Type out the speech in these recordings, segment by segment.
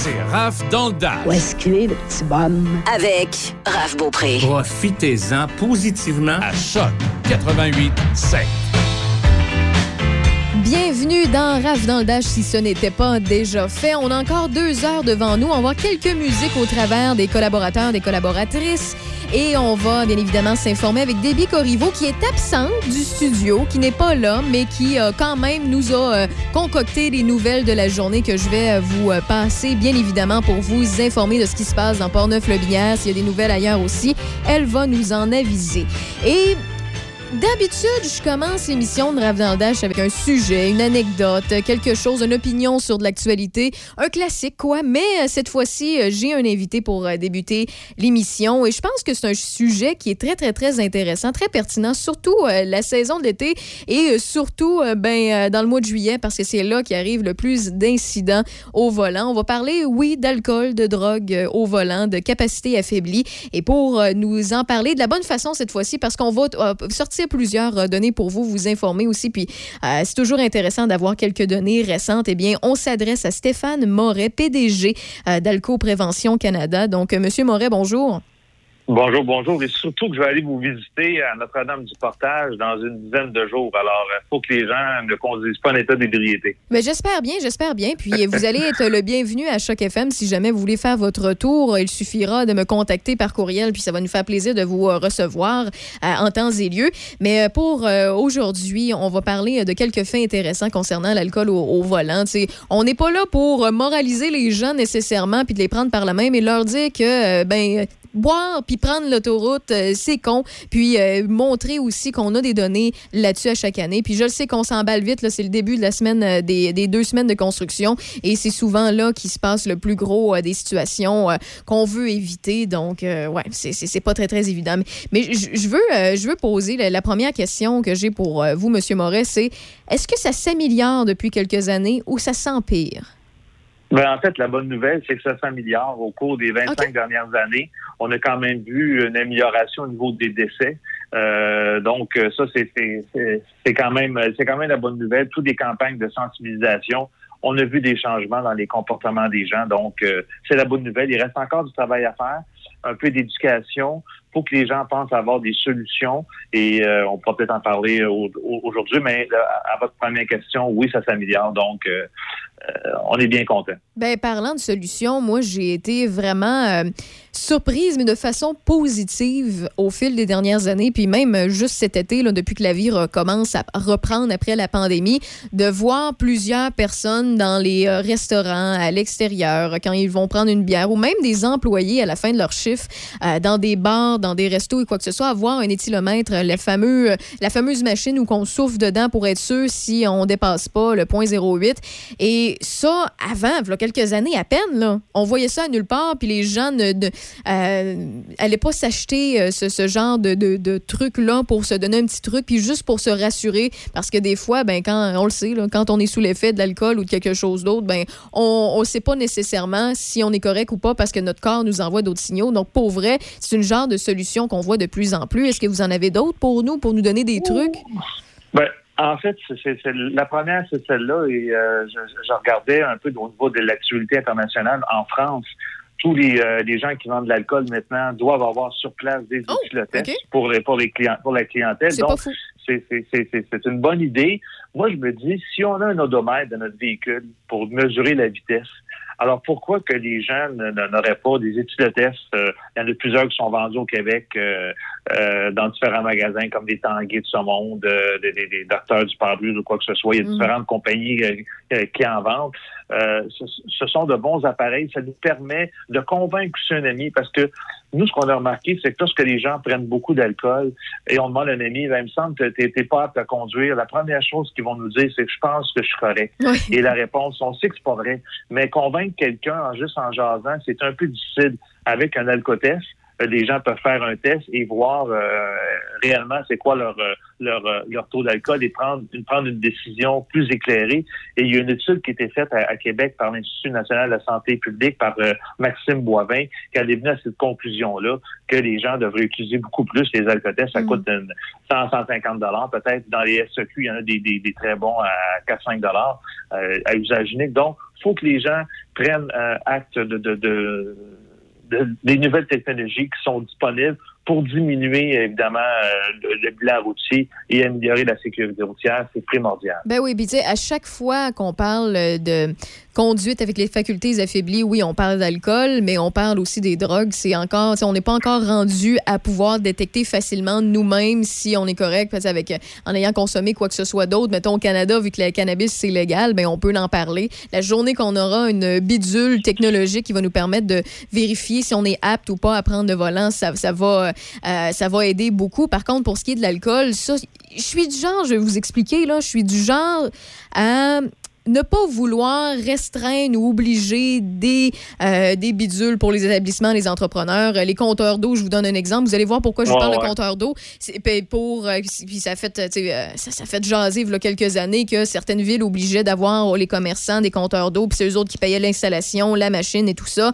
C'est Raph dans le Dash. Où est-ce qu'il est, le petit bonhomme? Avec Raph Beaupré. Profitez-en positivement à Choc 88 7. Bienvenue dans Raph dans le Dash si ce n'était pas déjà fait. On a encore deux heures devant nous. On va voir quelques musiques au travers des collaborateurs, des collaboratrices. Et on va bien évidemment s'informer avec Debbie Corriveau qui est absente du studio, qui n'est pas là, mais qui euh, quand même nous a euh, concocté les nouvelles de la journée que je vais euh, vous passer, bien évidemment, pour vous informer de ce qui se passe dans Portneuf-le-Binière. S'il y a des nouvelles ailleurs aussi, elle va nous en aviser. Et D'habitude, je commence l'émission de Rave avec un sujet, une anecdote, quelque chose, une opinion sur de l'actualité, un classique quoi. Mais euh, cette fois-ci, euh, j'ai un invité pour euh, débuter l'émission et je pense que c'est un sujet qui est très très très intéressant, très pertinent, surtout la saison de l'été et surtout ben dans le mois de juillet parce que c'est là qu'arrive le plus d'incidents au volant. On va parler oui d'alcool, de drogue au volant, de capacité affaiblie et pour nous en parler de la bonne façon cette fois-ci parce qu'on va euh, plusieurs euh, données pour vous, vous informer aussi. Puis euh, c'est toujours intéressant d'avoir quelques données récentes. Eh bien, on s'adresse à Stéphane Moret, PDG euh, d'Alco Prévention Canada. Donc, Monsieur Moret, bonjour. Bonjour, bonjour. Et surtout que je vais aller vous visiter à Notre-Dame-du-Portage dans une dizaine de jours. Alors, il faut que les gens ne conduisent pas en état d'ébriété. Mais j'espère bien, j'espère bien. Puis vous allez être le bienvenu à Choc FM si jamais vous voulez faire votre retour. Il suffira de me contacter par courriel, puis ça va nous faire plaisir de vous euh, recevoir euh, en temps et lieu. Mais euh, pour euh, aujourd'hui, on va parler de quelques faits intéressants concernant l'alcool au, volant. On n'est pas là pour euh, moraliser les gens nécessairement, puis de les prendre par la main, mais leur dire que, euh, ben, boire puis prendre l'autoroute, euh, c'est con. Puis euh, montrer aussi qu'on a des données là-dessus à chaque année. Puis je le sais qu'on s'emballe vite, là, c'est le début de la semaine, euh, des, deux semaines de construction. Et c'est souvent là qu'il se passe le plus gros des situations qu'on veut éviter. Donc, ouais, c'est- c'est pas très, très évident. Mais, je veux, je veux poser la, la première question que j'ai pour vous, Monsieur Moret, c'est est-ce que ça s'améliore depuis quelques années ou ça s'empire? Ben, en fait, la bonne nouvelle, c'est que ça s'améliore au cours des 25 Ok. dernières années. On a quand même vu une amélioration au niveau des décès. Euh, donc, euh, ça, c'est quand même c'est quand même la bonne nouvelle. Toutes les campagnes de sensibilisation, on a vu des changements dans les comportements des gens. Donc, euh, c'est la bonne nouvelle. Il reste encore du travail à faire, un peu d'éducation pour que les gens pensent avoir des solutions. Et euh, on pourra peut-être en parler au- au- aujourd'hui. Mais là, à, à votre première question, oui, ça s'améliore. Donc, euh, on est bien content. Ben, parlant de solutions, moi, j'ai été vraiment euh, surprise, mais de façon positive au fil des dernières années, puis même euh, juste cet été, là, depuis que la vie recommence à reprendre après la pandémie, de voir plusieurs personnes dans les restaurants, à l'extérieur, quand ils vont prendre une bière, ou même des employés à la fin de leur chiffre, dans des bars, dans des restos et quoi que ce soit, avoir un éthylomètre, le fameux, la fameuse machine où qu'on souffle dedans pour être sûr si on dépasse pas le point 0,8. Et ça, avant, il y a quelques années à peine, là, on voyait ça à nulle part, puis les gens ne, ne, euh, pas s'acheter euh, ce, ce genre de, de, de truc-là pour se donner un petit truc, puis juste pour se rassurer, parce que des fois, ben, quand on le sait, là, quand on est sous l'effet de l'alcool ou de quelque chose d'autre, ben, on ne sait pas nécessairement si on est correct ou pas parce que notre corps nous envoie d'autres signaux. Donc, pour vrai, c'est une genre de solution qu'on voit de plus en plus. Est-ce que vous en avez d'autres pour nous, pour nous donner des trucs? En fait, c'est, la première, c'est celle-là. Et euh, je, je regardais un peu au niveau de l'actualité internationale en France. Tous les, euh, les gens qui vendent de l'alcool maintenant doivent avoir sur place des Oh, éthylotestes ok. pour, les, pour, les clients, pour la clientèle. C'est Donc, c'est- c'est une bonne idée. Moi, je me dis, si on a un odomètre dans notre véhicule pour mesurer la vitesse, alors pourquoi que les gens n'auraient pas des éthylotestes? Euh, il y en a plusieurs qui sont vendus au Québec euh, euh, dans différents magasins comme des Tanguay de ce monde, euh, des, des, des docteurs du Pardus ou quoi que ce soit. Il y a Mhm. différentes compagnies qui en vendent. Euh, ce, ce sont de bons appareils. Ça nous permet de convaincre un ami parce que nous, ce qu'on a remarqué, c'est que lorsque les gens prennent beaucoup d'alcool et on demande à un ami, ben, il me semble que tu n'es pas apte à conduire, la première chose qu'ils vont nous dire, c'est que je pense que je suis correct. Oui. Et la réponse, on sait que c'est pas vrai. Mais convaincre quelqu'un en juste en jasant, c'est un peu difficile. Avec un alcotest, les gens peuvent faire un test et voir réellement c'est quoi leur leur, leur taux d'alcool et prendre une, prendre une décision plus éclairée. Et il y a une étude qui a été faite à, Québec par l'Institut national de la santé publique, par Maxime Boivin, qui a venu à cette conclusion-là que les gens devraient utiliser beaucoup plus les alcotests. Ça mm. coûte 100, 150 dollars peut-être. Dans les SEQ, il y en a des, des, très bons à 4-5 dollars à usage unique. Donc, il faut que les gens prennent euh, acte de, de, de, des nouvelles technologies qui sont disponibles pour diminuer évidemment euh, le, bilan routier et améliorer la sécurité routière, c'est primordial. Ben oui, puis à chaque fois qu'on parle de conduite avec les facultés affaiblies, oui, on parle d'alcool, mais on parle aussi des drogues. C'est encore, on n'est pas encore rendu à pouvoir détecter facilement nous-mêmes si on est correct, avec en ayant consommé quoi que ce soit d'autre. Mettons au Canada, vu que le cannabis c'est légal, ben on peut en parler. La journée qu'on aura une bidule technologique qui va nous permettre de vérifier si on est apte ou pas à prendre le volant, ça, ça va euh, ça va aider beaucoup. Par contre, pour ce qui est de l'alcool, ça, je suis du genre, je vais vous expliquer, là, je suis du genre ne pas vouloir restreindre ou obliger des, euh, des bidules pour les établissements, les entrepreneurs. Les compteurs d'eau, je vous donne un exemple. Vous allez voir pourquoi je vous parle de compteurs d'eau. Pour, euh, puis ça fait, euh, ça, ça, fait jaser il y a quelques années que certaines villes obligeaient d'avoir les commerçants des compteurs d'eau, puis c'est eux autres qui payaient l'installation, la machine et tout ça.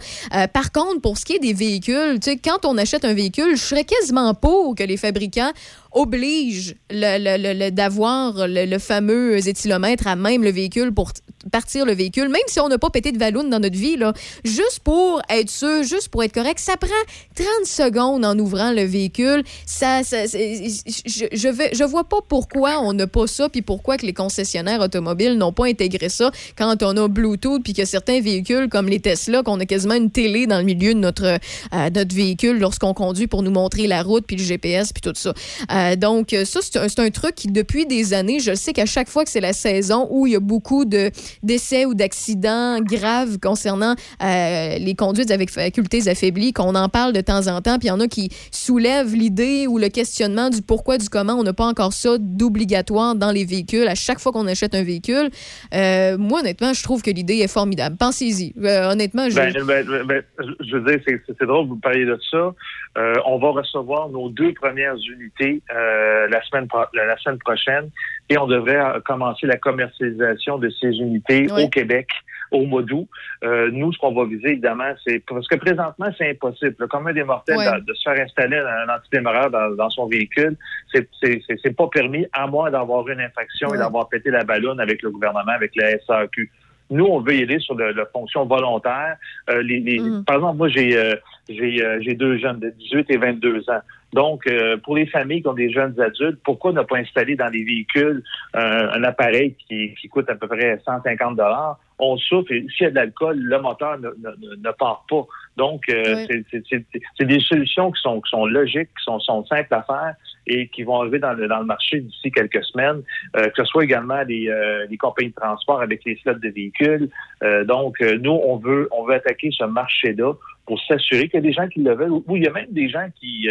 par contre, pour ce qui est des véhicules, quand on achète un véhicule, je serais quasiment pour que les fabricants oblige d'avoir le, fameux éthylomètre à même le véhicule pour partir le véhicule, même si on n'a pas pété de ballon dans notre vie, là, juste pour être sûr, juste pour être correct, ça prend 30 secondes en ouvrant le véhicule. Ça, je, je vois pas pourquoi on n'a pas ça, puis pourquoi que les concessionnaires automobiles n'ont pas intégré ça quand on a Bluetooth, puis que certains véhicules, comme les Tesla, qu'on a quasiment une télé dans le milieu de notre, euh, notre véhicule lorsqu'on conduit pour nous montrer la route, puis le GPS, puis tout ça. Euh, donc, ça, c'est un, truc qui, depuis des années, je sais qu'à chaque fois que c'est la saison où il y a beaucoup de d'essais ou d'accidents graves concernant euh, les conduites avec facultés affaiblies, qu'on en parle de temps en temps, puis il y en a qui soulèvent l'idée ou le questionnement du pourquoi, du comment on n'a pas encore ça d'obligatoire dans les véhicules à chaque fois qu'on achète un véhicule. Euh, moi, honnêtement, je trouve que l'idée est formidable. Pensez-y. Euh, honnêtement, je... Ben, ben, ben, je veux dire, c'est drôle, vous parliez de ça. On va recevoir nos deux premières unités la, semaine la semaine prochaine et on devrait commencer la commercialisation de ces unités au Québec au mois d'août. Euh, nous, ce qu'on va viser, évidemment, c'est parce que présentement, c'est impossible. Le commun des mortels de, se faire installer un antidémarreur dans, dans son véhicule, c'est pas permis à moins d'avoir une infraction et d'avoir pété la ballonne avec le gouvernement, avec la SAQ. Nous, on veut y aller sur la fonction volontaire. Euh, les, mm. Par exemple, moi, j'ai euh, euh, j'ai deux jeunes de 18 et 22 ans. Donc, pour les familles qui ont des jeunes adultes, pourquoi ne pas installer dans les véhicules un appareil qui, qui coûte à peu près 150 dollars? On souffre et s'il y a de l'alcool, le moteur ne, ne, ne, part pas. Donc, c'est des solutions qui sont, qui sont logiques, qui sont, sont simples à faire et qui vont arriver dans le, dans le marché d'ici quelques semaines, euh, que ce soit également les, euh, les, compagnies de transport avec les flottes de véhicules. Euh, donc, nous, on veut, on veut attaquer ce marché-là pour s'assurer qu'il y a des gens qui le veulent, ou il y a même des gens qui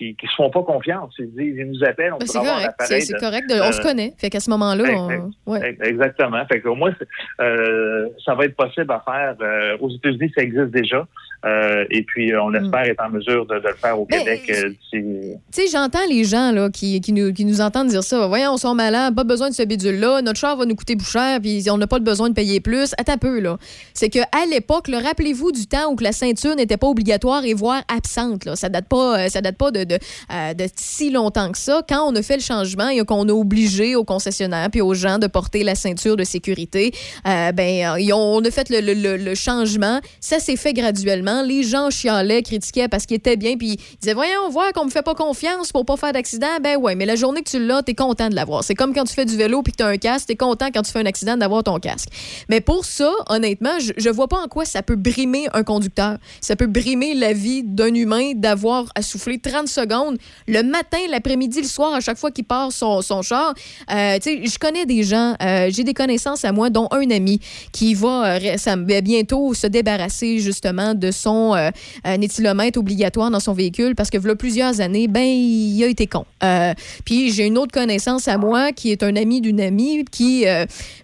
qui ne se font pas confiance. Ils, disent, ils nous appellent, on ben, peut avoir correct. C'est correct, on se connaît. Fait qu'à ce moment-là, on... ouais. Exactement. Fait qu'au moins, ça va être possible à faire. aux États-Unis, ça existe déjà. Euh, et puis, on mm. espère être en mesure de, le faire au Québec. Euh, tu sais, j'entends les gens là, qui, qui, nous, qui nous entendent dire ça. Voyons, on sont malades, pas besoin de ce bidule-là. Notre char va nous coûter plus cher, puis on n'a pas besoin de payer plus. Attends un peu, là. C'est qu'à l'époque, rappelez-vous du temps où que la ceinture n'était pas obligatoire et voire absente. Là. Ça date pas, euh, ça date pas de, de, de, si longtemps que ça. Quand on a fait le changement et qu'on a obligé aux concessionnaires puis aux gens de porter la ceinture de sécurité, ben, on a fait le, changement. Ça s'est fait graduellement les gens chialaient, critiquaient parce qu'il était bien, puis ils disaient Voyons, voir qu'on me fait pas confiance pour pas faire d'accident. Ben ouais, mais la journée que tu l'as, t'es content de l'avoir. C'est comme quand tu fais du vélo puis que t'as un casque, t'es content quand tu fais un accident d'avoir ton casque. Mais pour ça, honnêtement, je, je vois pas en quoi ça peut brimer un conducteur. Ça peut brimer la vie d'un humain d'avoir à souffler 30 secondes le matin, l'après-midi, le soir, à chaque fois qu'il part son, son char. Euh, je connais des gens, euh, j'ai des connaissances à moi, dont un ami qui va, euh, ça, bientôt se débarrasser justement de son euh, éthylomètre obligatoire dans son véhicule parce que voilà plusieurs années, ben il a été con. Euh, puis j'ai une autre connaissance à moi qui est un ami d'une amie qui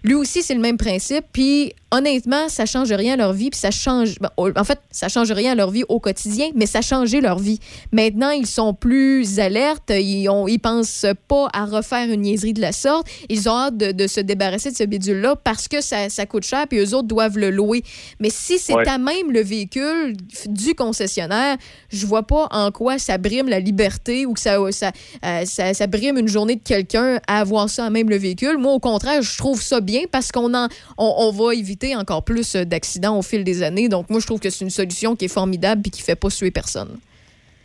lui aussi c'est le même principe. Puis honnêtement, ça change rien à leur vie, puis ça change. ben, en fait, ça change rien à leur vie au quotidien, mais ça a changé leur vie. Maintenant, ils sont plus alertes, ils ont, ils pensent pas à refaire une niaiserie de la sorte. Ils ont hâte de, de se débarrasser de ce bidule-là parce que ça, ça coûte cher, puis eux autres doivent le louer. Mais si c'est Ouais. à même le véhicule du concessionnaire, je vois pas en quoi ça brime la liberté ou que ça, ça, euh, ça, ça brime une journée de quelqu'un à avoir ça à même le véhicule. Moi, au contraire, je trouve ça bien parce qu'on en, on, on va éviter encore plus euh, d'accidents au fil des années. Donc, moi, je trouve que c'est une solution qui est formidable et qui fait pas suer personne.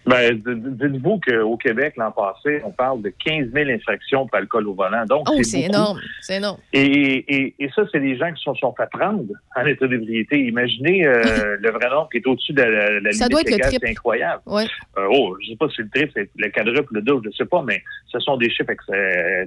Ben, dites-vous qu'au Québec, l'an passé, on parle de 15 000 infractions pour alcool au volant. Donc, Oh, c'est énorme. C'est énorme. Et, et, et ça, c'est des gens qui se sont, sont fait prendre en état d'ébriété. Imaginez euh, le vrai nombre qui est au-dessus de la, la Ça limite doit être le légale, c'est incroyable. Ouais. Euh, oh, je sais pas si c'est le triple, c'est le quadruple, le double, je sais pas, mais ce sont des chiffres euh,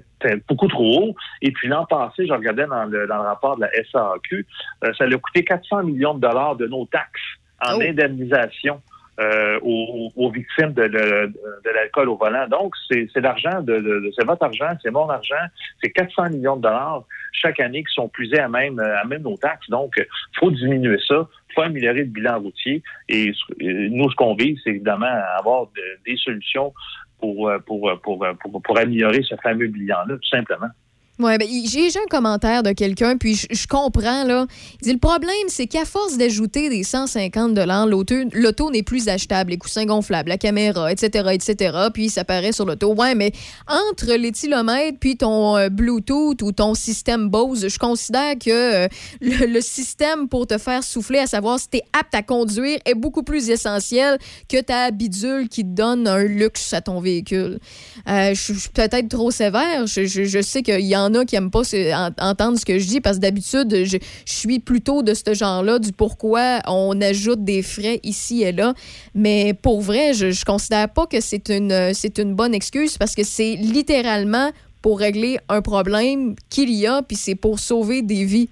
beaucoup trop hauts. Et puis l'an passé, je regardais dans le, dans le rapport de la SAQ, euh, ça a coûté 400 millions de dollars de nos taxes en Oh. indemnisation. Euh, aux, aux victimes de, de- de l'alcool au volant. Donc, c'est l'argent, de, de- c'est votre argent, c'est mon argent, c'est 400 millions de dollars chaque année qui sont puisés à même, à même nos taxes. Donc, faut diminuer ça, faut améliorer le bilan routier. Et nous, ce qu'on vise, c'est évidemment avoir de- des solutions pour, euh, pour, euh, euh, pour, pour améliorer ce fameux bilan-là, tout simplement. Ouais, ben, j'ai j'ai un commentaire de quelqu'un, puis je, comprends, là. Il dit le problème, c'est qu'à force d'ajouter des 150 l'auto n'est plus achetable, les coussins gonflables, la caméra, etc., etc., puis ça paraît sur l'auto. Ouais, mais entre l'éthylomètre puis ton euh, Bluetooth ou ton système Bose, je considère que euh, le, système pour te faire souffler, à savoir si tu es apte à conduire, est beaucoup plus essentiel que ta bidule qui donne un luxe à ton véhicule. Euh, je suis peut-être trop sévère. Je, je- sais qu'il y en a qui n'aiment pas en- entendre ce que je dis parce que d'habitude, je, je suis plutôt de ce genre-là, du pourquoi on ajoute des frais ici et là. Mais pour vrai, je ne considère pas que c'est une, c'est une bonne excuse parce que c'est littéralement pour régler un problème qu'il y a, puis c'est pour sauver des vies.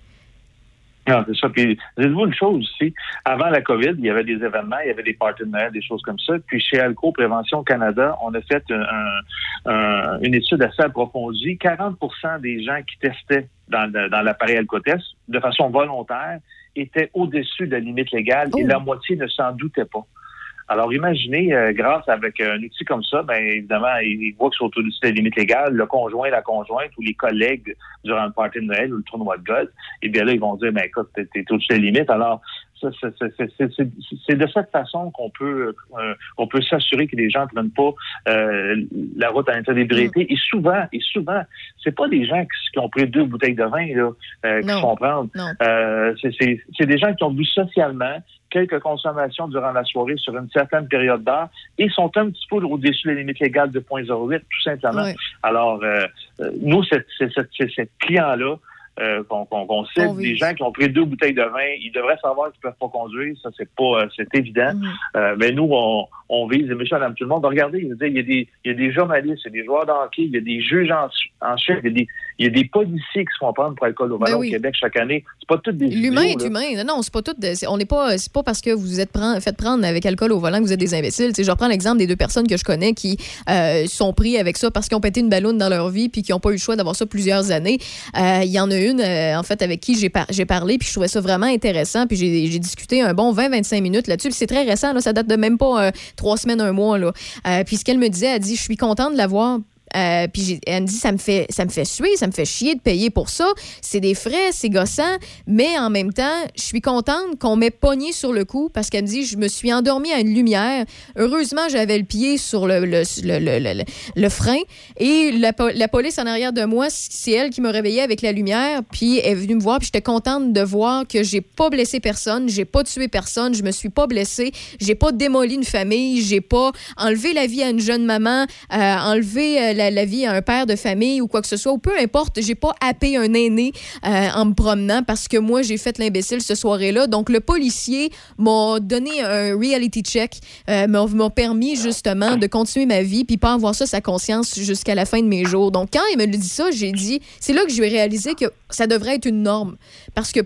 Non, c'est ça. Puis, dites-vous une chose aussi. Avant la COVID, il y avait des événements, il y avait des Noël, des choses comme ça. Puis, chez Alco Prévention Canada, on a fait un- un- un- une étude assez approfondie. 40% des gens qui testaient dans l'appareil Alcotest, de façon volontaire, étaient au-dessus de la limite légale et Oh. la moitié ne s'en doutait pas. Alors, imaginez, euh, grâce avec un outil comme ça, ben évidemment, ils, voient qu'ils sont au-dessus de la limite légale, le conjoint, la conjointe ou les collègues durant le party de Noël ou le tournoi de golf, et bien là, ils vont dire, ben écoute, t'es, t'es au-dessus de la limite. Alors, ça, c'est, c'est- c'est- c'est- c'est- c'est de cette façon qu'on peut euh, qu'on peut s'assurer que les gens ne prennent pas euh, la route à l'état d'ébriété. Et souvent, et souvent, c'est pas des gens qui, qui ont pris deux bouteilles de vin là, euh, qui Non. se font prendre. Non. Euh, c'est, c'est- c'est des gens qui ont bu socialement quelques consommations durant la soirée sur une certaine période d'heure et sont un petit peu au-dessus de la limite légale de 0.08, tout simplement. Alors, euh, euh, nous, cette- cette client-là, euh, qu'on cible, On vise. des gens qui ont pris deux bouteilles de vin, ils devraient savoir qu'ils peuvent pas conduire, ça c'est pas, euh, c'est évident. Mhm. Euh, mais nous, on, on vise, et monsieur, madame, tout le monde, regardez, il y a des, il y a des journalistes, il y a des joueurs de hockey, il y a des juges en, en chef, il y a des, il y a des policiers qui se font prendre pour alcool au volant Ben oui. au Québec chaque année. C'est pas toutes des L'humain est là. humain. Non, non, c'est pas tout. on n'est pas. C'est pas parce que vous êtes pren- fait prendre avec alcool au volant que vous êtes des imbéciles. Tu sais, je reprends l'exemple des deux personnes que je connais qui sont pris avec ça parce qu'ils ont pété une ballonne dans leur vie puis qui n'ont pas eu le choix d'avoir ça plusieurs années. Il y en a une, euh, en fait, avec qui j'ai par- j'ai parlé puis je trouvais ça vraiment intéressant puis j'ai discuté un bon 20-25 minutes là-dessus. C'est très récent, là, ça date de même pas euh, trois semaines, un mois. Là. Euh, puis ce qu'elle me disait, elle dit, je suis contente de l'avoir euh, puis elle me dit ça me fait ça me fait suer, ça me fait chier de payer pour ça. C'est des frais, c'est gossant, mais en même temps, je suis contente qu'on m'ait pogné sur le coup parce qu'elle me dit je me suis endormie à une lumière. Heureusement, j'avais le pied sur le, le, le, le- frein et la, la police en arrière de moi, c'est elle qui m'a réveillée avec la lumière puis est venue me voir puis j'étais contente de voir que j'ai pas blessé personne, j'ai pas tué personne, je me suis pas blessée, j'ai pas démoli une famille, j'ai pas enlevé la vie à une jeune maman, euh, enlevé euh, la, vie à un père de famille ou quoi que ce soit, ou peu importe, j'ai pas happé un aîné euh, en me promenant parce que moi, j'ai fait l'imbécile ce soirée-là. Donc, le policier m'a donné un reality check, euh, m'a permis justement de continuer ma vie puis pas avoir ça sa conscience jusqu'à la fin de mes jours. Donc, quand il me dit ça, j'ai dit, c'est là que je vais réaliser que ça devrait être une norme. Parce que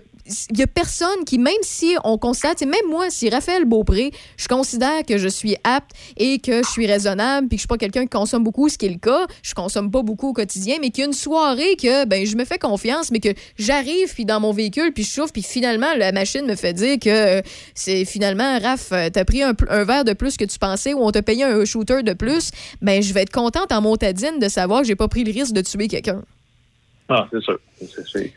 il y a personne qui, même si on constate, même moi, si Raphaël Beaupré, je considère que je suis apte et que je suis raisonnable, puis que je suis pas quelqu'un qui consomme beaucoup, ce qui est le cas, je consomme pas beaucoup au quotidien, mais qu'il y a une soirée que ben je me fais confiance, mais que j'arrive puis dans mon véhicule puis je chauffe puis finalement la machine me fait dire que euh, c'est finalement Raph, euh, t'as pris un, un, verre de plus que tu pensais ou on t'a payé un shooter de plus, ben je vais être contente en montadine de savoir que j'ai pas pris le risque de tuer quelqu'un. Ah, c'est sûr. C'est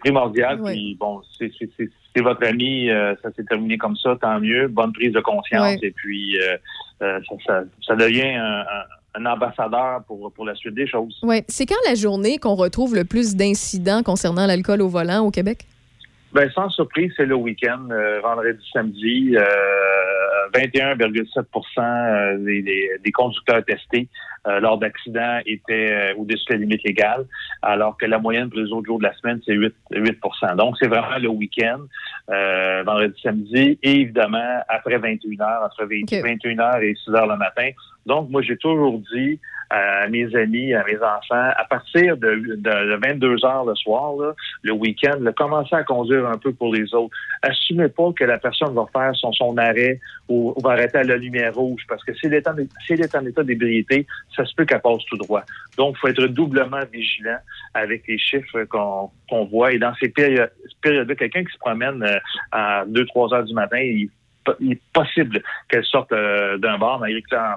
primordial. Puis bon, c'est votre ami, euh, ça s'est terminé comme ça, tant mieux. Bonne prise de conscience. Et puis euh, euh, ça, ça, devient un, un, ambassadeur pour, pour la suite des choses. Oui. C'est quand la journée qu'on retrouve le plus d'incidents concernant l'alcool au volant au Québec? Ben, sans surprise, c'est le week-end, vendredi, samedi. 21,7 des, des, des, conducteurs testés euh, lors d'accidents étaient euh, au-dessus de la limite légale, alors que la moyenne pour les autres jours de la semaine, c'est 8, 8 Donc, c'est vraiment le week-end, euh, vendredi, samedi, et évidemment, après 21 heures, entre 21 heures et 6 heures le matin. Donc, moi, j'ai toujours dit à mes amis, à mes enfants, à partir de, de, 22 heures le soir, le week-end, commencer à conduire un peu pour les autres. Assumez pas que la personne va faire son, son arrêt ou, va arrêter à la lumière rouge, parce que s'il est en, est en état d'ébriété, ça se peut qu'elle passe tout droit. Donc, il faut être doublement vigilant avec les chiffres qu'on voit. Et dans ces périodes, périodes-là, quelqu'un qui se promène euh, à 2-3 heures du matin, il est possible qu'elle sorte euh, d'un bar, malgré que en,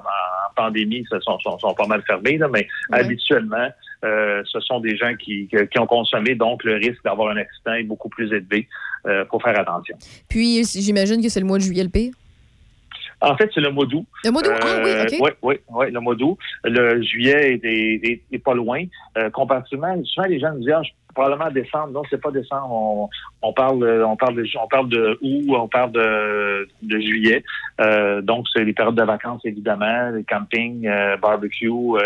pandémie, ils sont, sont, pas mal fermés, mais habituellement, euh, ce sont des gens qui, qui, ont consommé, donc le risque d'avoir un accident est beaucoup plus élevé. Il faut faire attention. Puis, j'imagine que c'est le mois de juillet le pire? En fait, c'est le mois d'août. Le mois d'août, ah oui, OK. Oui, oui, oui, le mois d'août. Le juillet est, est, pas loin. Euh, comparativement, souvent les gens nous disent, ah, probablement décembre. Non, c'est pas décembre. On, parle, on de, on parle de août, on parle de, de juillet. Euh, donc, c'est les périodes de vacances, évidemment, les campings, euh, barbecue, euh,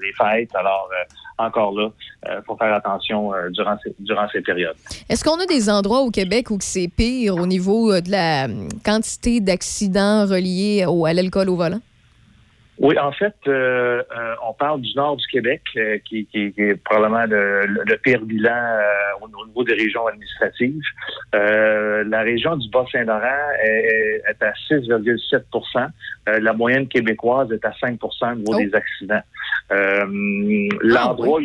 les fêtes. Alors, euh, encore là, il faut faire attention durant, ces, durant périodes. Est-ce qu'on a des endroits au Québec où c'est pire au niveau de la quantité d'accidents reliés à l'alcool au volant? Oui, en fait, euh, euh, on parle du nord du Québec, euh, qui, qui, qui, est probablement le, le pire bilan au, niveau des régions administratives. la région du Bas-Saint-Laurent est, est, à 6,7% La moyenne québécoise est à 5% au niveau des accidents. Ah, l'endroit,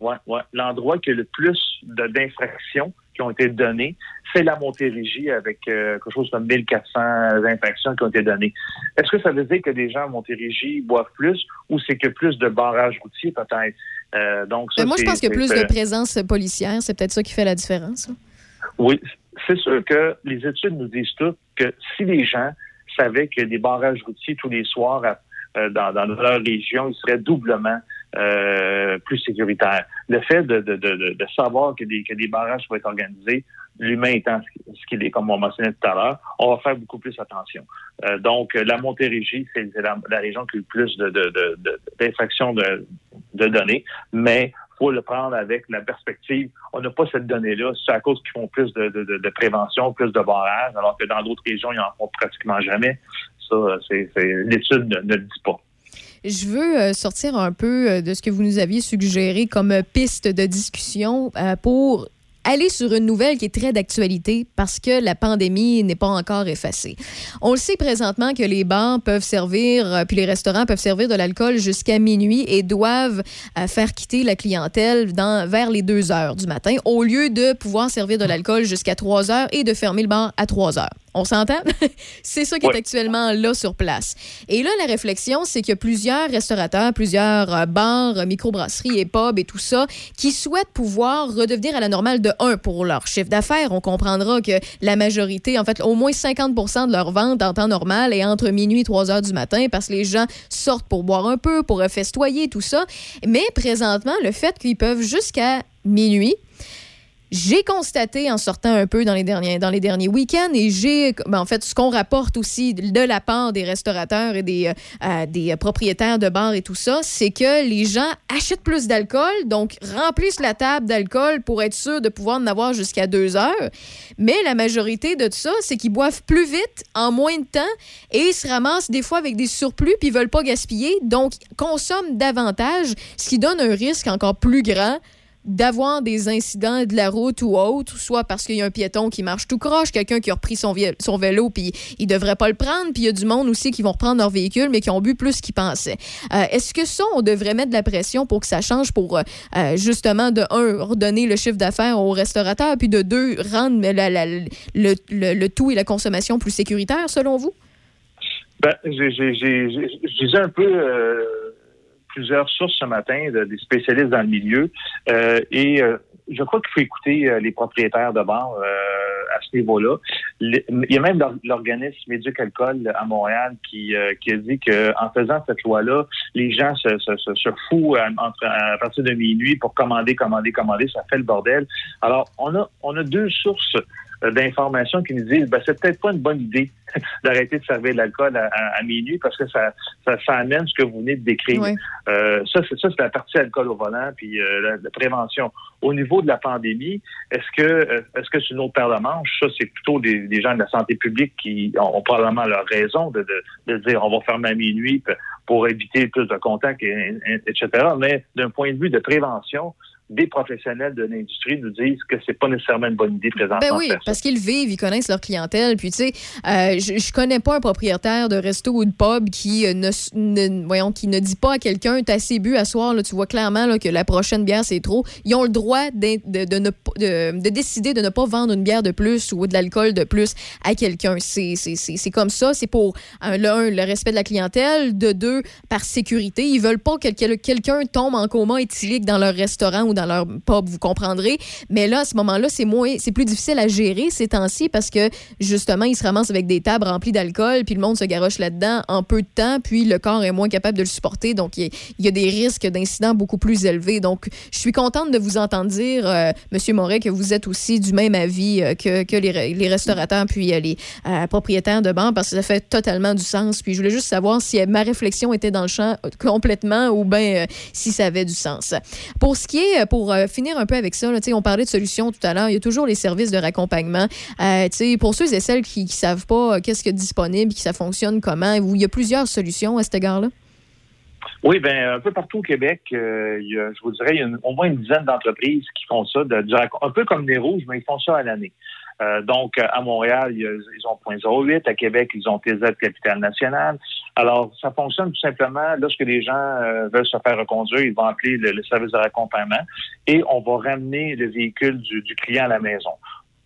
ouais, ouais, l'endroit qui a le plus d'infractions qui ont été données, c'est la Montérégie avec euh, quelque chose comme 1400 infractions qui ont été données. Est-ce que ça veut dire que des gens à Montérégie boivent plus ou c'est que plus de barrages routiers peut-être? Euh, donc ça, moi, je pense que plus de présence policière, c'est peut-être ça qui fait la différence. Oui, c'est sûr que les études nous disent toutes que si les gens savaient a des barrages routiers tous les soirs euh, dans, dans, leur région, ils seraient doublement euh, plus sécuritaire. Le fait de, de, de, de savoir que des, que des barrages vont être organisés, l'humain étant ce qu'il est, comme on mentionnait tout à l'heure, on va faire beaucoup plus attention. Euh, donc, la Montérégie, c'est la, région qui a le plus d'infractions de, de, données, mais faut le prendre avec la perspective. On n'a pas cette donnée-là. C'est à cause qu'ils font plus de, de, de, prévention, plus de barrages, alors que dans d'autres régions, ils n'en font pratiquement jamais. Ça, c'est, l'étude ne, le dit pas. Je veux euh, sortir un peu euh, de ce que vous nous aviez suggéré comme euh, piste de discussion pour aller sur une nouvelle qui est très d'actualité parce que la pandémie n'est pas encore effacée. On le sait présentement que les bars peuvent servir, puis les restaurants peuvent servir de l'alcool jusqu'à minuit et doivent faire quitter la clientèle dans, vers les 2 heures du matin au lieu de pouvoir servir de l'alcool jusqu'à 3 heures et de fermer le bar à 3 heures. On s'entend? c'est ça qui est actuellement là sur place. Et là, la réflexion, c'est qu'il y a plusieurs restaurateurs, plusieurs euh, bars, euh, microbrasseries et pubs et tout ça qui souhaitent pouvoir redevenir à la normale de 1 pour leur chiffre d'affaires. On comprendra que la majorité, en fait, au moins 50% de leur vente en temps normal est entre minuit et 3 heures du matin parce que les gens sortent pour boire un peu, pour festoyer, tout ça. Mais présentement, le fait qu'ils peuvent jusqu'à minuit j'ai constaté en sortant un peu dans les derniers, dans les derniers week-ends et j'ai, ben, en fait, ce qu'on rapporte aussi de la part des restaurateurs et des, euh, euh, des propriétaires de bars et tout ça, c'est que les gens achètent plus d'alcool, donc remplissent la table d'alcool pour être sûr de pouvoir en avoir jusqu'à deux heures. Mais la majorité de ça, c'est qu'ils boivent plus vite, en moins de temps, et ils se ramassent des fois avec des surplus puis ils veulent pas gaspiller, donc consomment davantage, ce qui donne un risque encore plus grand d'avoir des incidents de la route ou autre, soit parce qu'il y a un piéton qui marche tout croche, quelqu'un qui a repris son, vélo puis il devrait pas le prendre, puis il y a du monde aussi qui vont reprendre leur véhicule mais qui ont bu plus qu'ils pensaient. Euh, est-ce que ça, on devrait mettre de la pression pour que ça change pour euh, justement de un redonner le chiffre d'affaires aux restaurateurs, puis de deux rendre le, le, tout et la consommation plus sécuritaire selon vous? Ben, j'ai un peu euh, plusieurs sources ce matin, des spécialistes dans le milieu, euh, et euh, je crois qu'il faut écouter les propriétaires de bars à ce niveau-là. Il y a même l'organisme Éduc-Alcool à Montréal qui, qui a dit qu'en faisant cette loi-là, les gens se, se, foutent à, à, partir de minuit pour commander, commander, commander. Ça fait le bordel. Alors, on a, on a deux sources euh, d'informations qui nous disent ben, c'est peut-être pas une bonne idée d'arrêter de servir de l'alcool à, minuit parce que ça, ça, amène ce que vous venez de décrire. Euh, ça, c'est ça, c'est la partie alcool au volant puis euh, la, prévention. Au niveau de la pandémie, est-ce que est-ce que c'est une autre paire de manches? Ça, c'est plutôt des, gens de la santé publique qui ont, probablement leur raison de, de, de, dire on va fermer à minuit pour éviter plus de contacts, etc. Mais d'un point de vue de prévention, des professionnels de l'industrie nous disent que c'est pas nécessairement une bonne idée présentement. Ben oui, parce qu'ils vivent, ils connaissent leur clientèle. Puis tu sais, euh, je, je connais pas un propriétaire de resto ou de pub qui euh, ne, voyons, qui ne dit pas à quelqu'un t'as assez bu à soir. Là, tu vois clairement là, que la prochaine bière c'est trop. Ils ont le droit de, de, de, de, décider de ne pas vendre une bière de plus ou de l'alcool de plus à quelqu'un. C'est comme ça. C'est pour un, le respect de la clientèle, de deux par sécurité. Ils veulent pas que quelqu'un tombe en coma éthylique dans leur restaurant ou dans leur pub, vous comprendrez. Mais là, à ce moment-là, c'est moins, c'est plus difficile à gérer ces temps-ci parce que justement, ils se ramassent avec des tables remplies d'alcool, puis le monde se garoche là-dedans en peu de temps, puis le corps est moins capable de le supporter. Donc, il y, a des risques d'incidents beaucoup plus élevés. Donc, je suis contente de vous entendre dire, euh, Monsieur Moret, que vous êtes aussi du même avis euh, que, que les, les, restaurateurs puis euh, les propriétaires de bancs parce que ça fait totalement du sens. Puis, je voulais juste savoir si ma réflexion était dans le champ complètement ou bien si ça avait du sens. Pour ce qui est pour euh, finir un peu avec ça, on parlait de solutions tout à l'heure. Il y a toujours les services de raccompagnement. Euh, pour ceux et celles qui ne savent pas euh, qu'est-ce qui est disponible, qui ça fonctionne comment, il y a plusieurs solutions à cet égard-là? Oui, ben un peu partout au Québec, je vous dirais, il y a au moins une dizaine d'entreprises qui font ça, un peu comme les rouges, mais ils font ça à l'année. Donc, à Montréal, ils ont point 08. À Québec, ils ont TZ Capital National. Alors, ça fonctionne tout simplement. Lorsque les gens euh, veulent se faire reconduire, ils vont appeler le, service de raccompagnement et on va ramener le véhicule du, du client à la maison.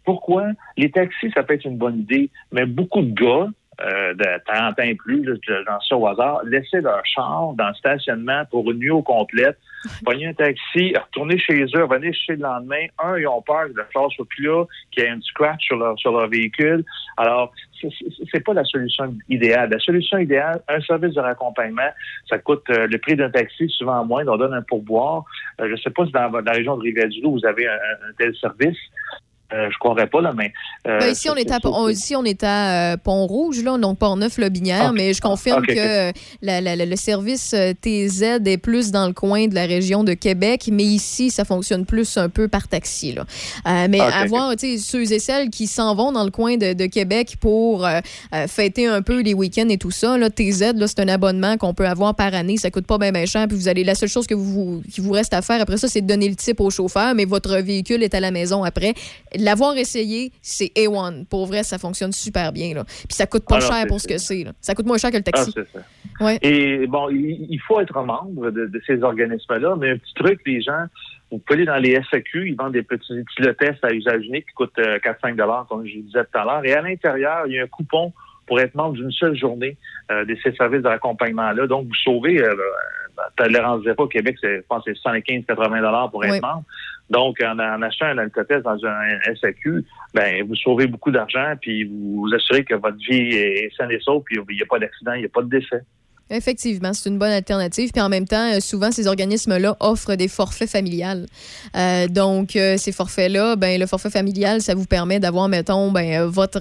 Pourquoi? Les taxis, ça peut être une bonne idée, mais beaucoup de gars, euh, de 30 ans et plus, j'en sais au hasard, laisser leur char dans le stationnement pour une nuit au complète, pogner un taxi, retourner chez eux, revenir chez le lendemain. Un, ils ont peur que le char soit plus là, qu'il y ait un scratch sur leur, sur leur véhicule. Alors, c'est pas la solution idéale. La solution idéale, un service de raccompagnement, ça coûte euh, le prix d'un taxi souvent moins. On donne un pourboire. Euh, je ne sais pas si dans, la région de Rivière-du-Loup, vous avez un, tel service. Euh, je croirais pas, là, mais. Euh, ben, ici, on est à, ici, on est à Pont-Rouge, là, donc Port-Neuf-Lobinière, mais je confirme que le service euh, TZ est plus dans le coin de la région de Québec, mais ici, ça fonctionne plus un peu par taxi. Là. mais avoir, tu sais, ceux et celles qui s'en vont dans le coin de, Québec pour fêter un peu les week-ends et tout ça, là, TZ, là, c'est un abonnement qu'on peut avoir par année. Ça coûte pas bien, bien cher. Puis vous allez, la seule chose que vous, qui vous reste à faire après ça, c'est de donner le type au chauffeur, mais votre véhicule est à la maison après L'avoir essayé, c'est A1. Pour vrai, ça fonctionne super bien. Là. Puis ça coûte pas cher pour ce que c'est. Ça coûte moins cher que le taxi. Ah, ça. Ouais. Et bon, il faut être membre de, ces organismes-là, mais un petit truc, les gens, vous pouvez aller dans les SAQ, ils vendent des petits, tests à usage unique qui coûtent 4-5 euh, comme je disais tout à l'heure. Et à l'intérieur, il y a un coupon pour être membre d'une seule journée euh, de ces services d'accompagnement-là. Donc, vous sauvez, euh, tolérance zéro au Québec, c'est, je pense, c'est 75-80 pour être membre. Donc, en, achetant un alcotest dans un SAQ, ben, vous sauvez beaucoup d'argent, puis vous, assurez que votre vie est saine et sauve, puis il n'y a pas d'accident, il n'y a pas de décès. Effectivement, c'est une bonne alternative. Puis en même temps, euh, souvent, ces organismes-là offrent des forfaits familiales. Euh, donc, euh, ces forfaits-là, ben, le forfait familial, ça vous permet d'avoir, mettons, ben, votre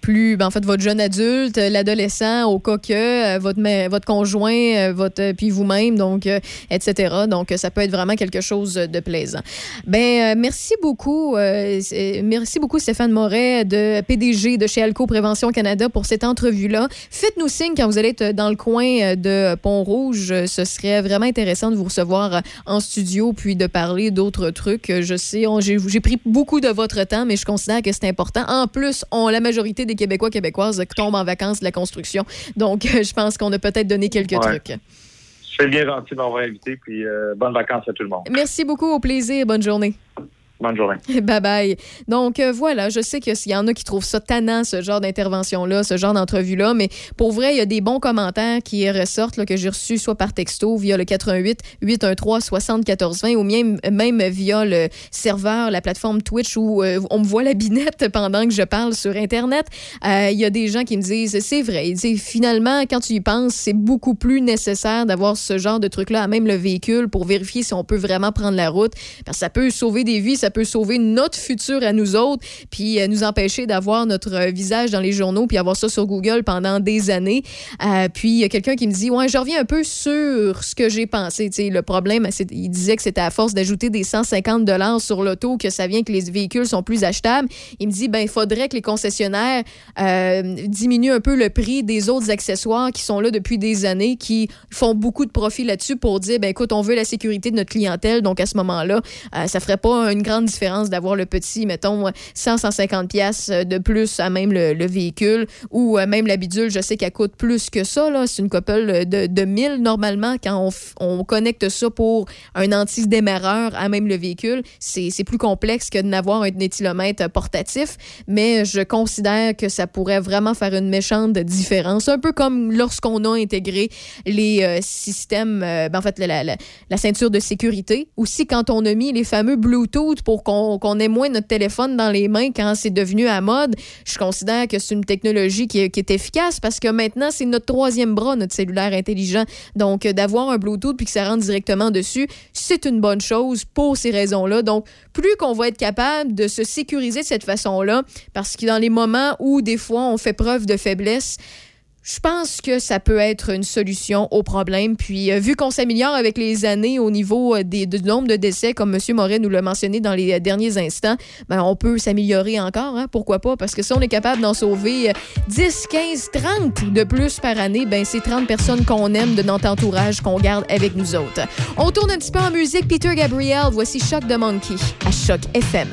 plus, ben, en fait, votre jeune adulte, l'adolescent, au cas que, votre, votre conjoint, votre, puis vous-même, donc, etc. Donc, ça peut être vraiment quelque chose de plaisant. Ben, merci beaucoup, merci beaucoup, Stéphane Moret, de PDG de chez Alco Prévention Canada, pour cette entrevue-là. Faites-nous signe quand vous allez être dans le le coin de Pont-Rouge, ce serait vraiment intéressant de vous recevoir en studio puis de parler d'autres trucs. Je sais, j'ai pris beaucoup de votre temps, mais je considère que c'est important. En plus, on, la majorité des Québécois Québécoises tombent en vacances de la construction. Donc, je pense qu'on a peut-être donné quelques trucs. C'est bien gentil de m'avoir invité, puis bonnes vacances à tout le monde. Merci beaucoup, au plaisir. Bonne journée. Bonne journée. Bye bye. Donc euh, voilà, je sais qu'il y en a qui trouvent ça tannant, ce genre d'intervention-là, ce genre d'entrevue-là, mais pour vrai, il y a des bons commentaires qui ressortent, là, que j'ai reçus soit par texto via le 88 813 7420 ou même, même via le serveur, la plateforme Twitch où euh, on me voit la binette pendant que je parle sur Internet. Euh, il y a des gens qui me disent, c'est vrai, finalement, quand tu y penses, c'est beaucoup plus nécessaire d'avoir ce genre de truc-là même le véhicule pour vérifier si on peut vraiment prendre la route, ça peut sauver des vies, peut sauver notre futur à nous autres, puis euh, nous empêcher d'avoir notre euh, visage dans les journaux, puis avoir ça sur Google pendant des années. Euh, puis il y a quelqu'un qui me dit, ouais, je reviens un peu sur ce que j'ai pensé. le problème, il disait que c'était à force d'ajouter des 150 dollars sur l'auto que ça vient que les véhicules sont plus achetables. Il me dit, ben il faudrait que les concessionnaires diminuent un peu le prix des autres accessoires qui sont là depuis des années, qui font beaucoup de profit là-dessus pour dire, ben écoute, on veut la sécurité de notre clientèle, donc à ce moment-là, ça ferait pas une grande différence d'avoir le petit, mettons, 100, 150 pièces de plus à même le, véhicule ou euh, même la bidule, je sais qu'elle coûte plus que ça. C'est une couple de, de 1000 normalement quand on, connecte ça pour un anti-démarreur à même le véhicule. C'est plus complexe que d'avoir un éthylomètre portatif, mais je considère que ça pourrait vraiment faire une méchante différence. Un peu comme lorsqu'on a intégré les euh, systèmes, euh, ben, en fait, la, la, la, ceinture de sécurité. Aussi, quand on a mis les fameux Bluetooth pour qu'on ait moins notre téléphone dans les mains quand c'est devenu à mode, je considère que c'est une technologie qui est, efficace parce que maintenant, c'est notre troisième bras, notre cellulaire intelligent. Donc, euh, d'avoir un Bluetooth puis que ça rentre directement dessus, c'est une bonne chose pour ces raisons-là. Donc, plus qu'on va être capable de se sécuriser de cette façon-là, parce que dans les moments où des fois on fait preuve de faiblesse, je pense que ça peut être une solution au problème. Puis, euh, vu qu'on s'améliore avec les années au niveau euh, des, du nombre de décès, comme M. Moret nous l'a mentionné dans les euh, derniers instants, ben, on peut s'améliorer encore. Hein? Pourquoi pas? Parce que si on est capable d'en sauver 10, 15, 30 de plus par année, ben, c'est 30 personnes qu'on aime de notre entourage qu'on garde avec nous autres. On tourne un petit peu en musique. Peter Gabriel, voici Choc de Monkey à Choc FM.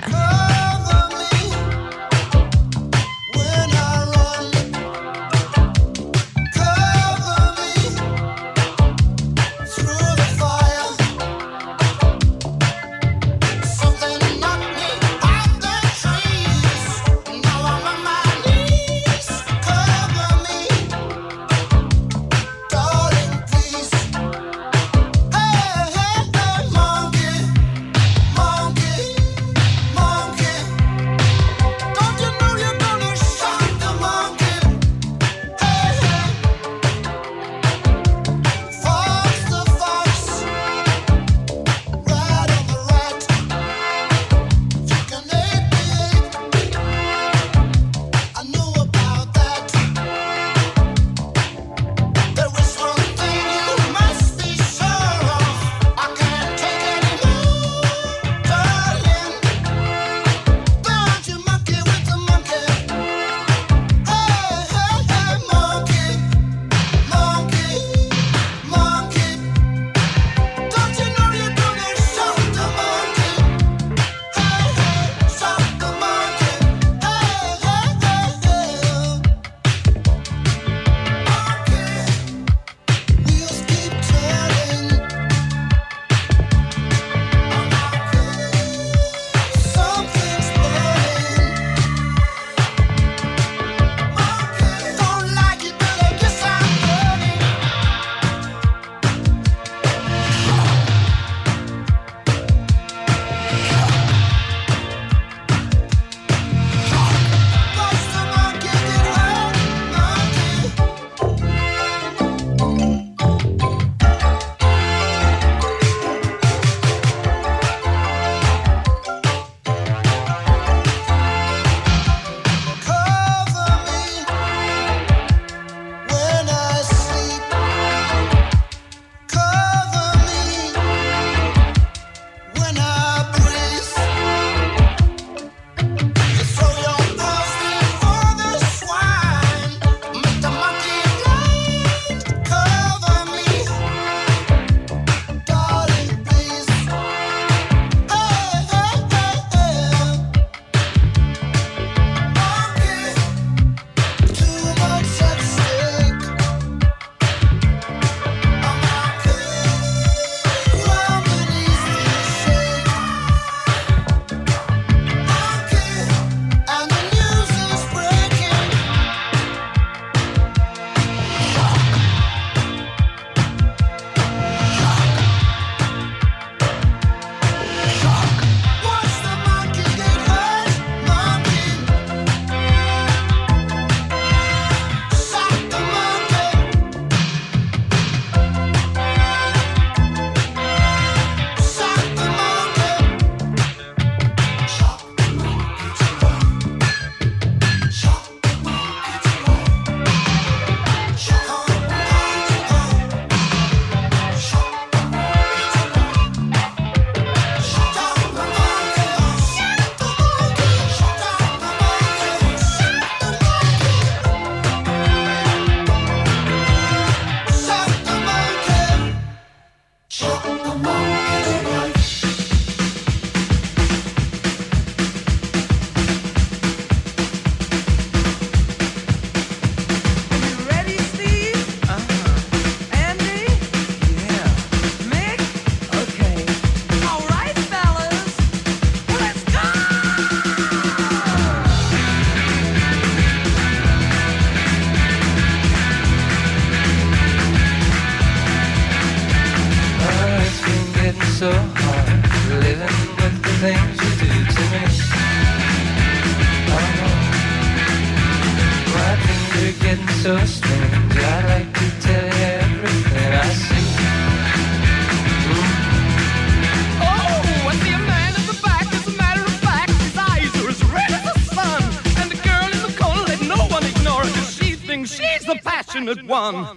good one.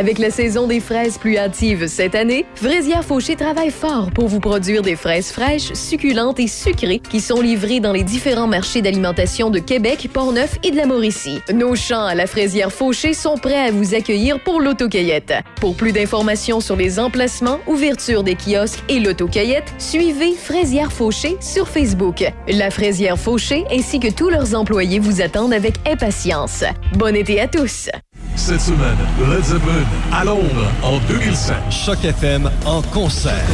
Avec la saison des fraises plus hâtives cette année, Fraisière Fauché travaille fort pour vous produire des fraises fraîches, succulentes et sucrées qui sont livrées dans les différents marchés d'alimentation de Québec, Portneuf et de la Mauricie. Nos champs à la Fraisière Fauché sont prêts à vous accueillir pour l'autocueillette. Pour plus d'informations sur les emplacements, ouverture des kiosques et l'autocueillette, suivez Fraisière Fauché sur Facebook. La Fraisière Fauché ainsi que tous leurs employés vous attendent avec impatience. Bon été à tous! Cette semaine, Led Zeppelin à Londres en 2005. Choc FM en concert.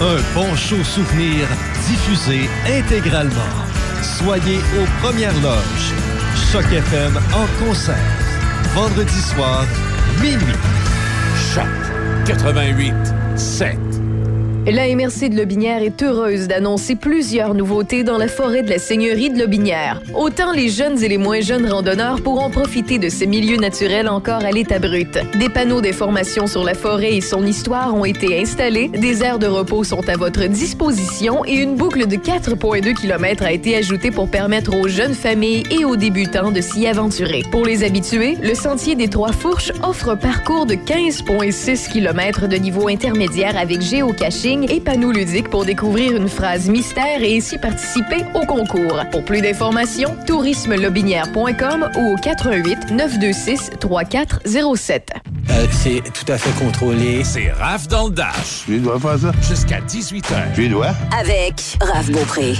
Un bon show souvenir diffusé intégralement. Soyez aux premières loges. Choc FM en concert. Vendredi soir, minuit. Choc 88 7. La MRC de Lobinière est heureuse d'annoncer plusieurs nouveautés dans la forêt de la Seigneurie de Lobinière. Autant les jeunes et les moins jeunes randonneurs pourront profiter de ces milieux naturels encore à l'état brut. Des panneaux d'information sur la forêt et son histoire ont été installés, des aires de repos sont à votre disposition et une boucle de 4,2 km a été ajoutée pour permettre aux jeunes familles et aux débutants de s'y aventurer. Pour les habitués, le Sentier des Trois Fourches offre un parcours de 15,6 km de niveau intermédiaire avec géocaché ligne et panneaux ludiques pour découvrir une phrase mystère et ainsi participer au concours. Pour plus d'informations, tourismelobinière.com ou au 88 926 3407. Euh, c'est tout à fait contrôlé. C'est Raph dans le Dash. Tu dois faire ça? Jusqu'à 18h. Tu dois? Avec Raph Beaupré.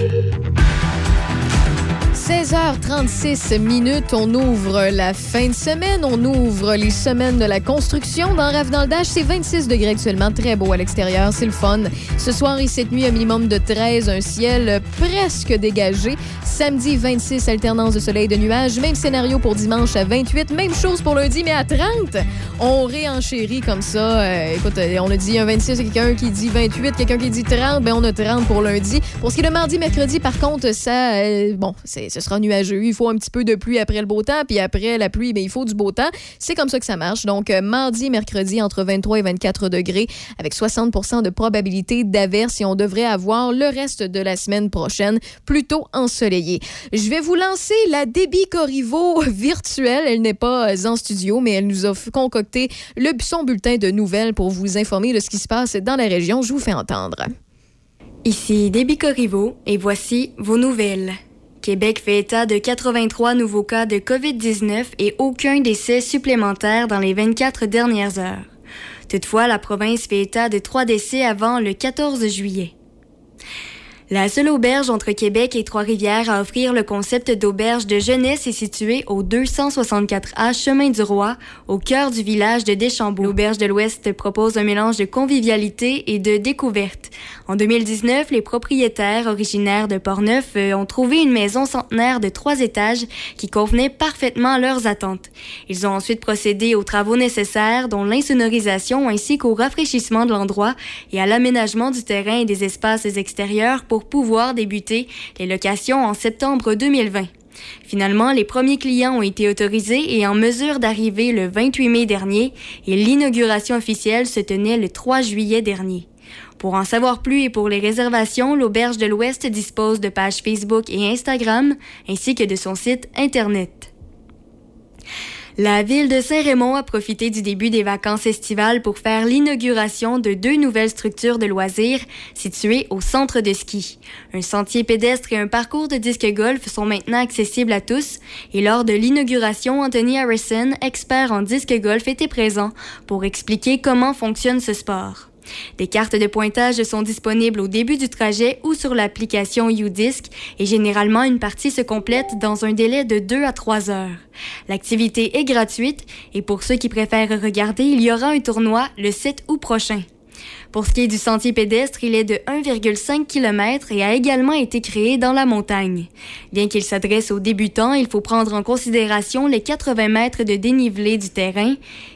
16h36 minutes, on ouvre la fin de semaine, on ouvre les semaines de la construction dans Rave dans le Dash. C'est 26 degrés actuellement, très beau à l'extérieur, c'est le fun. Ce soir et cette nuit, un minimum de 13, un ciel presque dégagé. Samedi, 26, alternance de soleil et de nuages. Même scénario pour dimanche à 28, même chose pour lundi, mais à 30. On réenchérit comme ça. Euh, écoute, euh, on a dit un 26, quelqu'un qui dit 28, quelqu'un qui dit 30, ben on a 30 pour lundi. Pour ce qui est de mardi, mercredi, par contre, ça, euh, bon, ce sera nuageux. Il faut un petit peu de pluie après le beau temps, puis après la pluie, ben, il faut du beau temps. C'est comme ça que ça marche. Donc, mardi, mercredi, entre 23 et 24 degrés, avec 60% de probabilité d'averse, et on devrait avoir le reste de la semaine prochaine plutôt ensoleillé. Je vais vous lancer la Déby Corriveau virtuelle. Elle n'est pas euh, en studio, mais elle nous a concocté le, son bulletin de nouvelles pour vous informer de ce qui se passe dans la région. Je vous fais entendre. Ici Déby Corriveau et voici vos nouvelles. Québec fait état de 83 nouveaux cas de COVID-19 et aucun décès supplémentaire dans les 24 dernières heures. Toutefois, la province fait état de trois décès avant le 14 juillet. La seule auberge entre Québec et Trois-Rivières à offrir le concept d'auberge de jeunesse est située au 264A Chemin du Roi, au cœur du village de Deschambault. L'auberge de l'Ouest propose un mélange de convivialité et de découverte. En 2019, les propriétaires originaires de Portneuf euh, ont trouvé une maison centenaire de trois étages qui convenait parfaitement à leurs attentes. Ils ont ensuite procédé aux travaux nécessaires, dont l'insonorisation ainsi qu'au rafraîchissement de l'endroit et à l'aménagement du terrain et des espaces extérieurs pour pouvoir débuter les locations en septembre 2020. Finalement, les premiers clients ont été autorisés et en mesure d'arriver le 28 mai dernier et l'inauguration officielle se tenait le 3 juillet dernier. Pour en savoir plus et pour les réservations, l'Auberge de l'Ouest dispose de pages Facebook et Instagram ainsi que de son site Internet. La ville de Saint-Raymond a profité du début des vacances estivales pour faire l'inauguration de deux nouvelles structures de loisirs situées au centre de ski. Un sentier pédestre et un parcours de disque golf sont maintenant accessibles à tous et lors de l'inauguration, Anthony Harrison, expert en disque golf, était présent pour expliquer comment fonctionne ce sport. Des cartes de pointage sont disponibles au début du trajet ou sur l'application UDisc et généralement une partie se complète dans un délai de 2 à 3 heures. L'activité est gratuite et pour ceux qui préfèrent regarder, il y aura un tournoi le 7 août prochain. Pour ce qui est du sentier pédestre, il est de 1,5 km et a également été créé dans la montagne. Bien qu'il s'adresse aux débutants, il faut prendre en considération les 80 mètres de dénivelé du terrain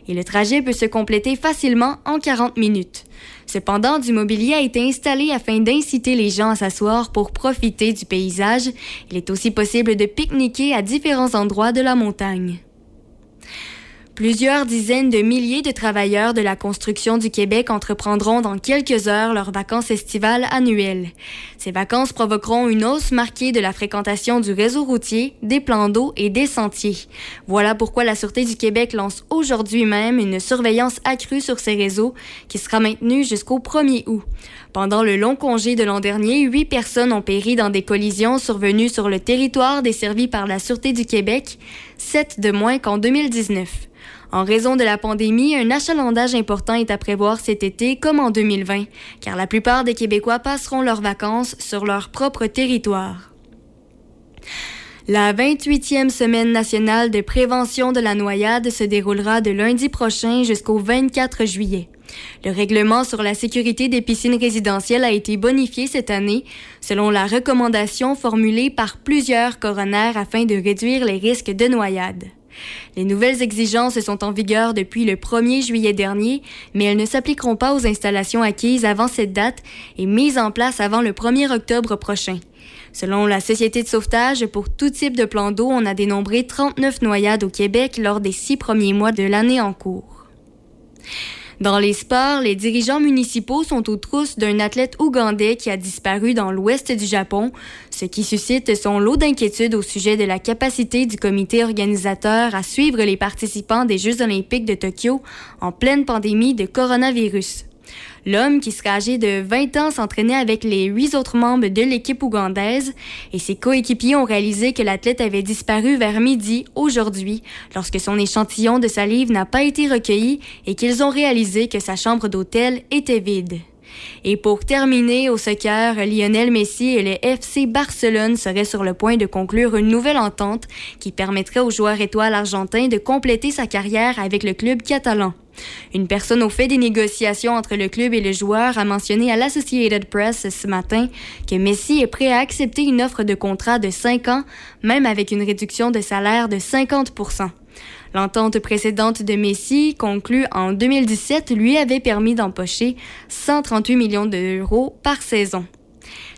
et le trajet peut se compléter facilement en 40 minutes. Cependant, du mobilier a été installé afin d'inciter les gens à s'asseoir pour profiter du paysage. Il est aussi possible de pique-niquer à différents endroits de la montagne. Plusieurs dizaines de milliers de travailleurs de la construction du Québec entreprendront dans quelques heures leurs vacances estivales annuelles. Ces vacances provoqueront une hausse marquée de la fréquentation du réseau routier, des plans d'eau et des sentiers. Voilà pourquoi la Sûreté du Québec lance aujourd'hui même une surveillance accrue sur ces réseaux qui sera maintenue jusqu'au 1er août. Pendant le long congé de l'an dernier, huit personnes ont péri dans des collisions survenues sur le territoire desservi par la Sûreté du Québec, sept de moins qu'en 2019. En raison de la pandémie, un achalandage important est à prévoir cet été comme en 2020, car la plupart des Québécois passeront leurs vacances sur leur propre territoire. La 28e semaine nationale de prévention de la noyade se déroulera de lundi prochain jusqu'au 24 juillet. Le règlement sur la sécurité des piscines résidentielles a été bonifié cette année selon la recommandation formulée par plusieurs coronaires afin de réduire les risques de noyade. Les nouvelles exigences sont en vigueur depuis le 1er juillet dernier, mais elles ne s'appliqueront pas aux installations acquises avant cette date et mises en place avant le 1er octobre prochain. Selon la Société de sauvetage, pour tout type de plan d'eau, on a dénombré 39 noyades au Québec lors des six premiers mois de l'année en cours. Dans les sports, les dirigeants municipaux sont aux trousses d'un athlète ougandais qui a disparu dans l'ouest du Japon, ce qui suscite son lot d'inquiétudes au sujet de la capacité du comité organisateur à suivre les participants des Jeux olympiques de Tokyo en pleine pandémie de coronavirus. L'homme, qui serait âgé de 20 ans, s'entraînait avec les huit autres membres de l'équipe ougandaise et ses coéquipiers ont réalisé que l'athlète avait disparu vers midi aujourd'hui lorsque son échantillon de salive n'a pas été recueilli et qu'ils ont réalisé que sa chambre d'hôtel était vide. Et pour terminer au soccer, Lionel Messi et le FC Barcelone seraient sur le point de conclure une nouvelle entente qui permettrait au joueur étoile argentin de compléter sa carrière avec le club catalan. Une personne au fait des négociations entre le club et le joueur a mentionné à l'Associated Press ce matin que Messi est prêt à accepter une offre de contrat de 5 ans, même avec une réduction de salaire de 50 L'entente précédente de Messi, conclue en 2017, lui avait permis d'empocher 138 millions d'euros par saison.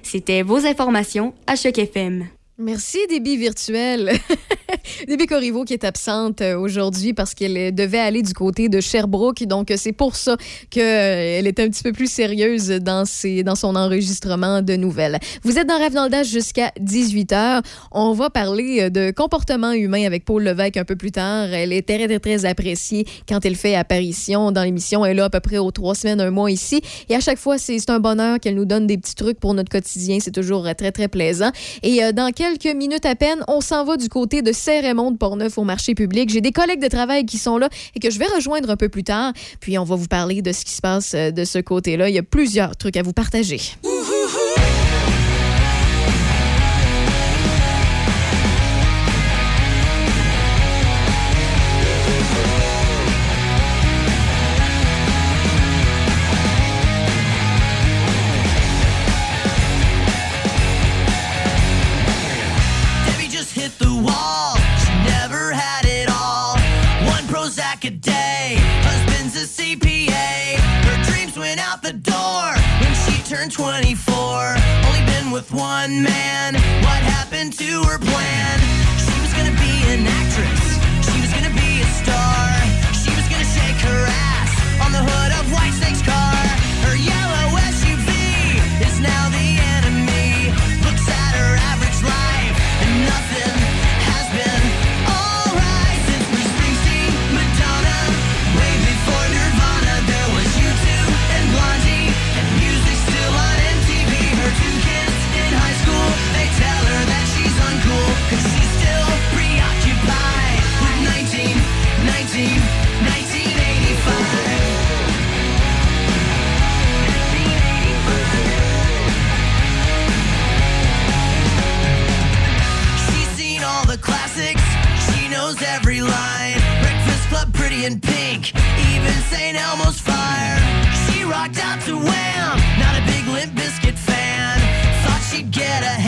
C'était vos informations à Choc FM. Merci, Déby Virtuel. Déby Corriveau qui est absente euh, aujourd'hui parce qu'elle euh, devait aller du côté de Sherbrooke. Donc, euh, c'est pour ça qu'elle est un petit peu plus sérieuse dans, ses, dans son enregistrement de nouvelles. Vous êtes dans Rêve dans le Dash jusqu'à 18h. On va parler de comportement humain avec Paul Levesque un peu plus tard. Elle est très, très, très appréciée quand elle fait apparition dans l'émission. Elle est là à peu près aux trois semaines, un mois ici. Et à chaque fois, c'est un bonheur qu'elle nous donne des petits trucs pour notre quotidien. C'est toujours très, très plaisant. Et dans quelques minutes à peine, on s'en va du côté de Saint-Raymond de Portneuf au marché public. J'ai des collègues de travail qui sont là et que je vais rejoindre un peu plus tard. Puis on va vous parler de ce qui se passe euh, de ce côté-là. Il y a plusieurs trucs à vous partager. One man. What happened to her plan? She was gonna be an actress. She was gonna be a star. Classics. She knows every line. Breakfast Club, Pretty in Pink, even St. Elmo's Fire. She rocked out to Wham. Not a big Limp Bizkit fan. Thought she'd get a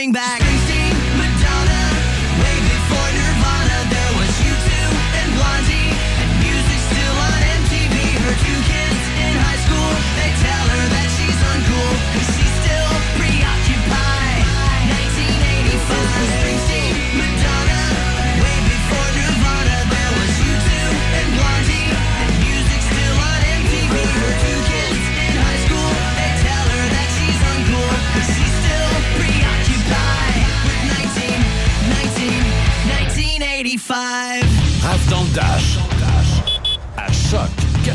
bring back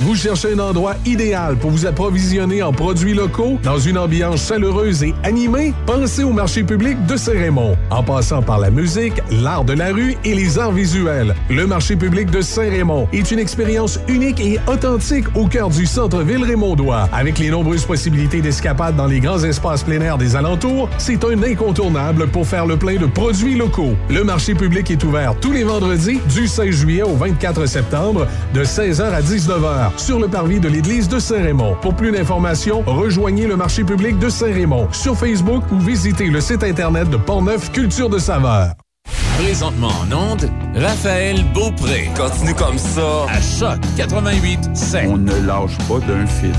Vous cherchez un endroit idéal pour vous approvisionner en produits locaux dans une ambiance chaleureuse et animée? Pensez au marché public de Saint-Raymond. En passant par la musique, l'art de la rue et les arts visuels, le marché public de Saint-Raymond est une expérience unique et authentique au cœur du centre-ville raymondois. Avec les nombreuses possibilités d'escapade dans les grands espaces plein air des alentours, c'est un incontournable pour faire le plein de produits locaux. Le marché public est ouvert tous les vendredis du 16 juillet au 24 septembre de 16h à 19h sur le parvis de l'église de Saint-Raymond. Pour plus d'informations, rejoignez le marché public de Saint-Raymond sur Facebook ou visitez le site internet de Portneuf Culture de Saveur. Présentement en onde, Raphaël Beaupré. Continue comme ça. À Choc 88 On ne lâche pas d'un fil.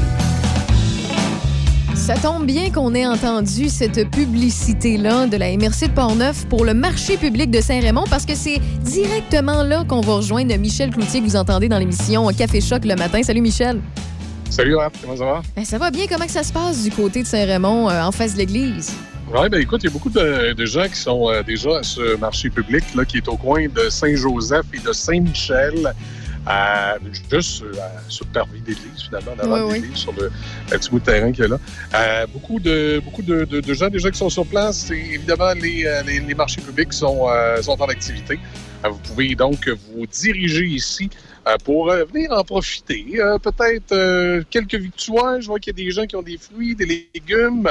Ça tombe bien qu'on ait entendu cette publicité-là de la MRC de Portneuf pour le marché public de Saint-Raymond parce que c'est directement là qu'on va rejoindre Michel Cloutier que vous entendez dans l'émission Café Choc le matin. Salut Michel. Salut Raph, comment ça va? Ben, ça va bien. Comment que ça se passe du côté de Saint-Raymond euh, en face de l'église? Oui, ben écoute, il y a beaucoup de, de gens qui sont euh, déjà à ce marché public là, qui est au coin de Saint-Joseph et de Saint-Michel. Euh, juste euh, sur le parvis d'église, finalement, en avant Oui, sur le, le petit bout de terrain qu'il y a là. Euh, beaucoup de, beaucoup de, de- de gens déjà qui sont sur place. Et évidemment, les, euh, les, les marchés publics sont, euh, sont en activité. Euh, vous pouvez donc vous diriger ici pour euh, venir en profiter. Euh, Peut-être euh, quelques victoires. Je vois qu'il y a des gens qui ont des fruits, des légumes.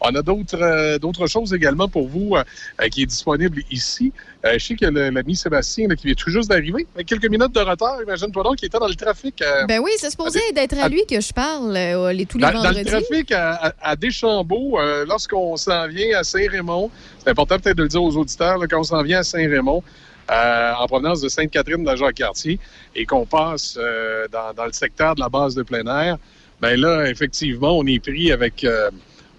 On a d'autres euh, d'autres choses également pour vous euh, euh, qui est disponible ici. Euh, je sais que l'ami Sébastien là, qui vient tout juste d'arriver, quelques minutes de retard, imagine-toi donc, qui était dans le trafic. euh, Ben oui, c'est supposé d'être à lui que je parle euh, les, tous les dans, dans le vendredis. trafic à, à- Deschambault, euh, lorsqu'on s'en vient à Saint-Raymond, c'est important peut-être de le dire aux auditeurs, là, quand on s'en vient à Saint-Raymond, euh, en provenance de Sainte-Catherine de la Jacques-Cartier, et qu'on passe euh, dans, dans le secteur de la base de plein air, ben là, effectivement, on est pris avec... euh,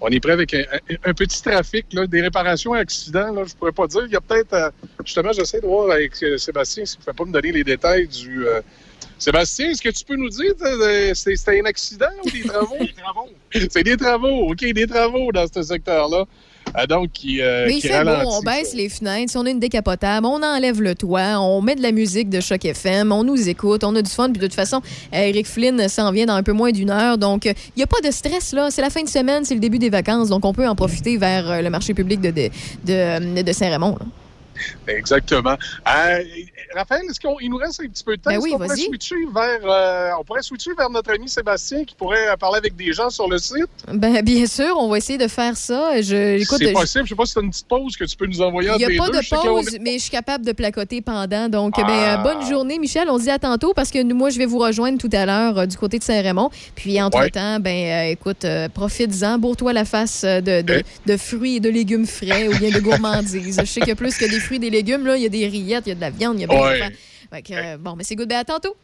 on est prêt avec un, un- un petit trafic, là, des réparations et accidents, là, je pourrais pas dire. Il y a peut-être, justement, j'essaie de voir avec Sébastien s'il ne fait pas me donner les détails du... Sébastien, est-ce que tu peux nous dire, c'était un accident ou des travaux? des travaux. C'est des travaux, OK, des travaux dans ce secteur-là. Euh, donc, qui, euh, Mais il qui fait beau, on baisse les fenêtres, si on a une décapotable, on enlève le toit, on met de la musique de Choc FM, on nous écoute, on a du fun. Puis de toute façon, euh, Eric Flynn s'en vient dans un peu moins d'une heure. Donc, euh, il n'y a pas de stress, là. C'est la fin de semaine, c'est le début des vacances. Donc, on peut en profiter vers le marché public de, de, de, de Saint-Raymond. Exactement. Euh, Raphaël, est-ce qu'il nous reste un petit peu de temps? Ben oui, qu'on pourrait switcher vers, euh, on pourrait switcher vers notre ami Sébastien qui pourrait euh, parler avec des gens sur le site? Ben, bien sûr, on va essayer de faire ça. Je, C'est possible. Je sais pas si c'est une petite pause que tu peux nous envoyer Il n'y a pas deux. de pause, est- mais je suis capable de placoter pendant. Donc, ben, Ah. bonne journée, Michel. On se dit à tantôt parce que nous, moi, je vais vous rejoindre tout à l'heure euh, du côté de Saint-Raymond. Puis, entre-temps, ben, euh, écoute, profite-en, bourre-toi la face euh, de, fruits et de légumes frais ou bien de gourmandises. je sais qu'il y a plus que des fruits et des légumes. Là, il y a des rillettes, il y a de la viande, il y a bien Ouais. Fait que, euh, bon, mais c'est good. Ben, à tantôt.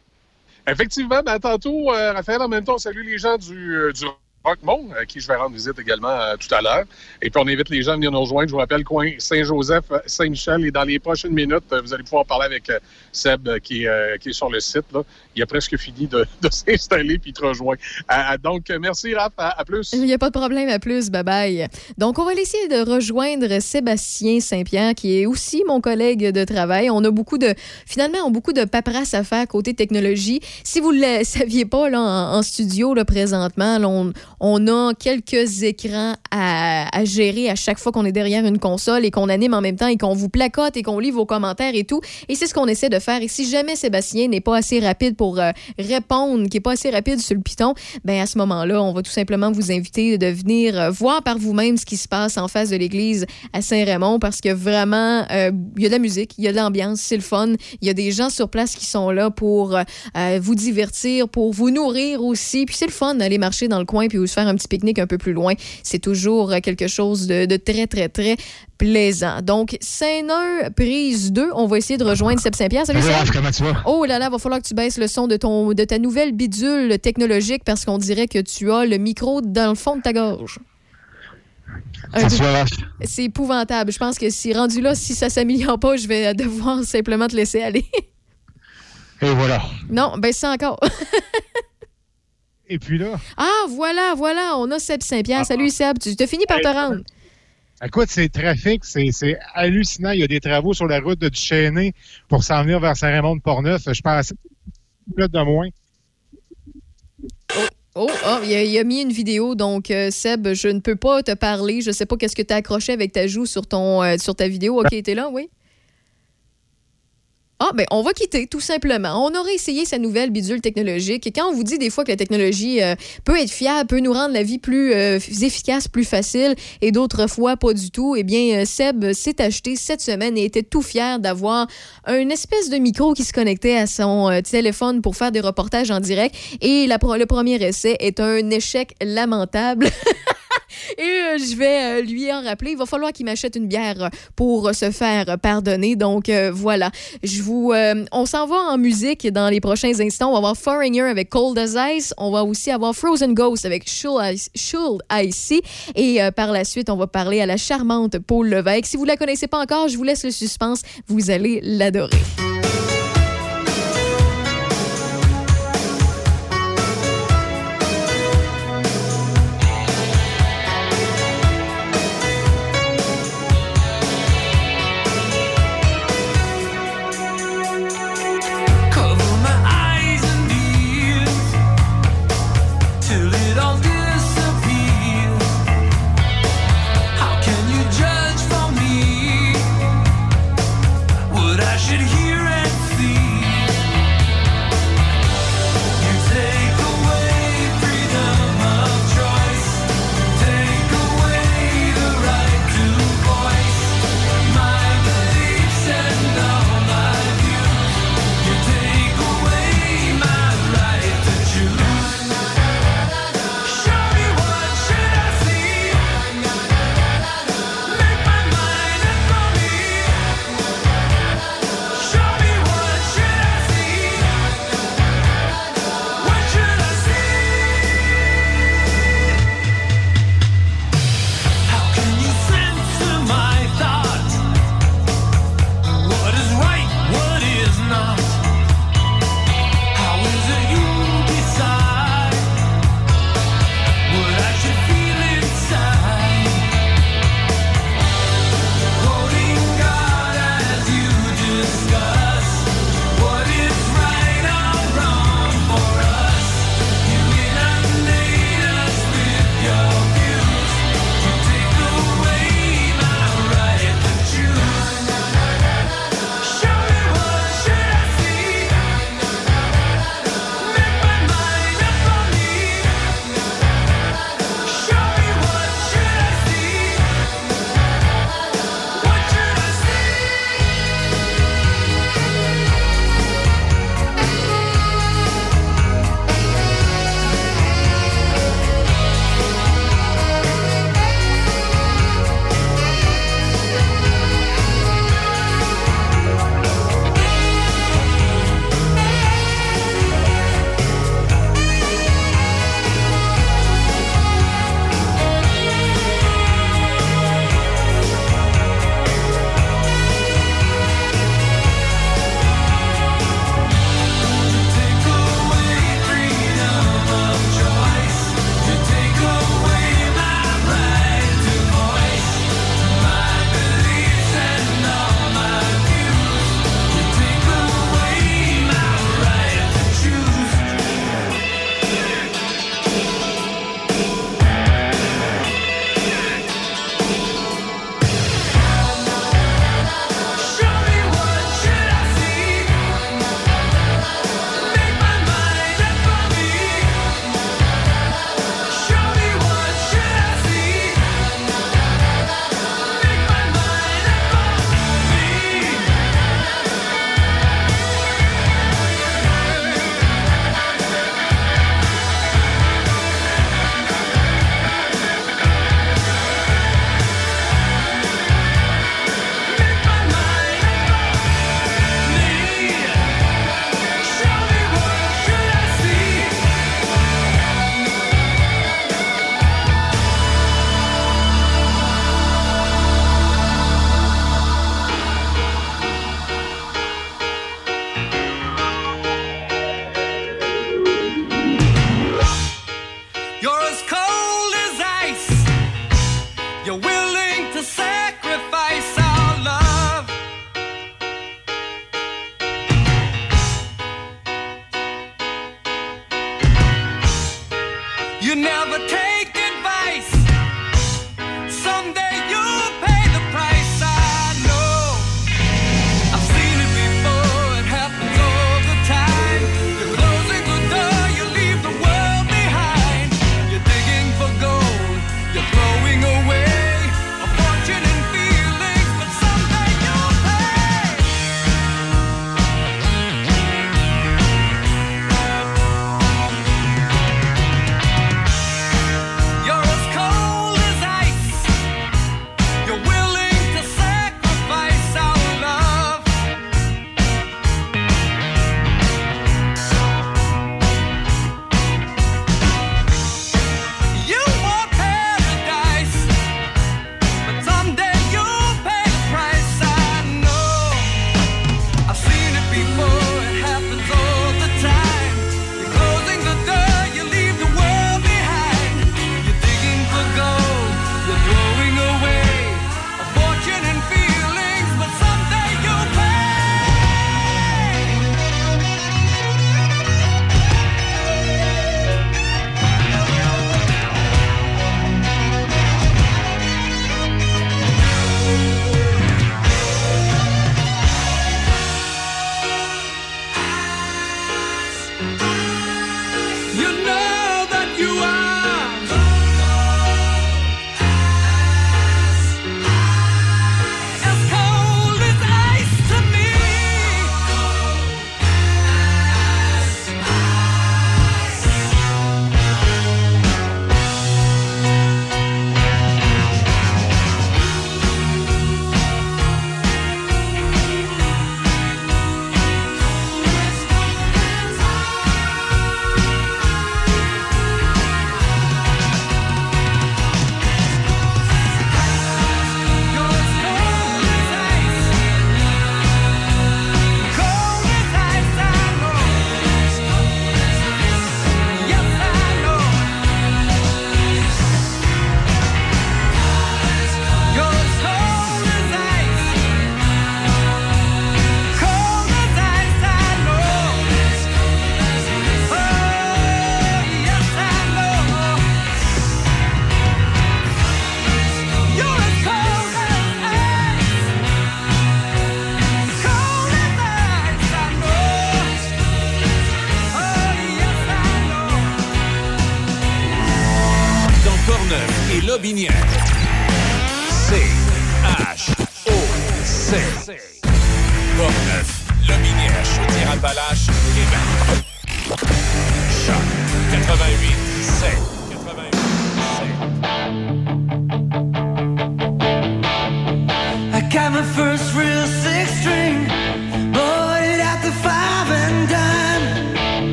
Effectivement, ben, tantôt, euh, Raphaël, en même temps, on salue les gens du, euh, du À qui je vais rendre visite également euh, tout à l'heure. Et puis, on invite les gens à venir nous rejoindre. Je vous rappelle, coin Saint-Joseph, euh, Saint-Michel. Et dans les prochaines minutes, euh, vous allez pouvoir parler avec Seb, qui, euh, qui est sur le site. Là. Il a presque fini de, s'installer puis il te rejoint. Donc, merci, Raph. À, plus. Il n'y a pas de problème. À plus. Bye bye. Donc, on va essayer de rejoindre Sébastien Saint-Pierre, qui est aussi mon collègue de travail. On a beaucoup de, finalement, on a beaucoup de paperasse à faire côté technologie. Si vous ne le saviez pas, là, en, en studio, là, présentement, là, on, on a quelques écrans à, gérer à chaque fois qu'on est derrière une console et qu'on anime en même temps et qu'on vous placote et qu'on lit vos commentaires et tout. Et c'est ce qu'on essaie de faire. Et si jamais Sébastien n'est pas assez rapide pour euh, répondre, qui n'est pas assez rapide sur le piton, ben à ce moment-là, on va tout simplement vous inviter de venir euh, voir par vous-même ce qui se passe en face de l'église à Saint-Raymond parce que vraiment, euh, il y a de la musique, il y a de l'ambiance, c'est le fun. Il y a des gens sur place qui sont là pour vous divertir, pour vous nourrir aussi. Puis c'est le fun d'aller marcher dans le coin puis se faire un petit pique-nique un peu plus loin. C'est toujours quelque chose de, de très, très, très plaisant. Donc, Saint-Neur, prise 2, on va essayer de rejoindre Seb Saint-Pierre. Salut, Seb. Raph, comment tu vas? Oh là là, va falloir que tu baisses le son de, ton, de ta nouvelle bidule technologique parce qu'on dirait que tu as le micro dans le fond de ta gorge. C'est épouvantable. Je pense que si rendu là, si ça s'améliore pas, je vais devoir simplement te laisser aller. Et voilà. non, ben c'est encore. Et puis là, ah, voilà, voilà, on a Seb Saint-Pierre. Salut Seb, tu as fini par te rendre. écoute, c'est trafic, c'est c'est hallucinant. Il y a des travaux sur la route de Duchesnay pour s'en venir vers Saint-Raymond-de-Portneuf. Je pense de moins. Oh, oh, il, a, il a mis une vidéo, donc euh, Seb, je ne peux pas te parler. Je sais pas qu'est-ce que tu as accroché avec ta joue sur, ton, euh, sur ta vidéo. OK, t'es là, oui? Ah, ben, on va quitter, tout simplement. On aurait essayé sa nouvelle bidule technologique. Et quand on vous dit des fois que la technologie euh, peut être fiable, peut nous rendre la vie plus euh, efficace, plus facile, et d'autres fois pas du tout, eh bien, euh, Seb s'est acheté cette semaine et était tout fier d'avoir une espèce de micro qui se connectait à son téléphone pour faire des reportages en direct. Et le premier essai est un échec lamentable. Et euh, je vais euh, lui en rappeler. Il va falloir qu'il m'achète une bière pour euh, se faire pardonner. Donc voilà. Je vous, on s'en va en musique dans les prochains instants. On va avoir Foreigner avec Cold as Ice. On va aussi avoir Frozen Ghost avec Should Should Icy. Et par la suite, on va parler à la charmante Paul Levesque. Si vous la connaissez pas encore, je vous laisse le suspense. Vous allez l'adorer.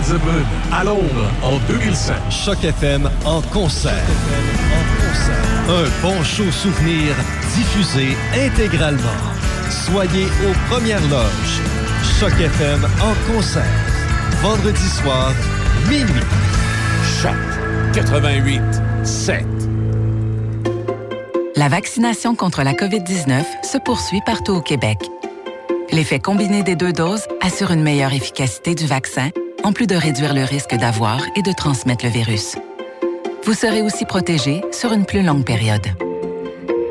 Semaine, Led Zeppelin à Londres en 2005. Choc FM en concert. Un bon show souvenir diffusé intégralement. Soyez aux premières loges. Choc FM en concert. Vendredi soir, minuit. Choc 88 7. La vaccination contre la COVID-19 se poursuit partout au Québec. L'effet combiné des deux doses assure une meilleure efficacité du vaccin, en plus de réduire le risque d'avoir et de transmettre le virus. Vous serez aussi protégé sur une plus longue période.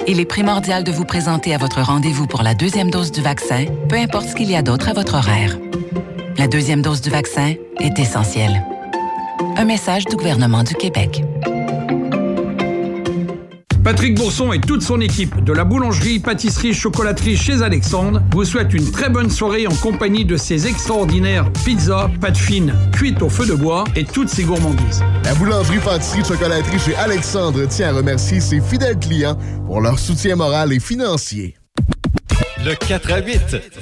Il est primordial de vous présenter à votre rendez-vous pour la deuxième dose du vaccin, peu importe ce qu'il y a d'autre à votre horaire. La deuxième dose du vaccin est essentielle. Un message du gouvernement du Québec. Patrick Bourson et toute son équipe de la boulangerie, pâtisserie, chocolaterie chez Alexandre vous souhaitent une très bonne soirée en compagnie de ces extraordinaires pizzas, pâtes fines, cuites au feu de bois et toutes ces gourmandises. La boulangerie, pâtisserie, chocolaterie chez Alexandre tient à remercier ses fidèles clients pour leur soutien moral et financier. Le 4 à 8,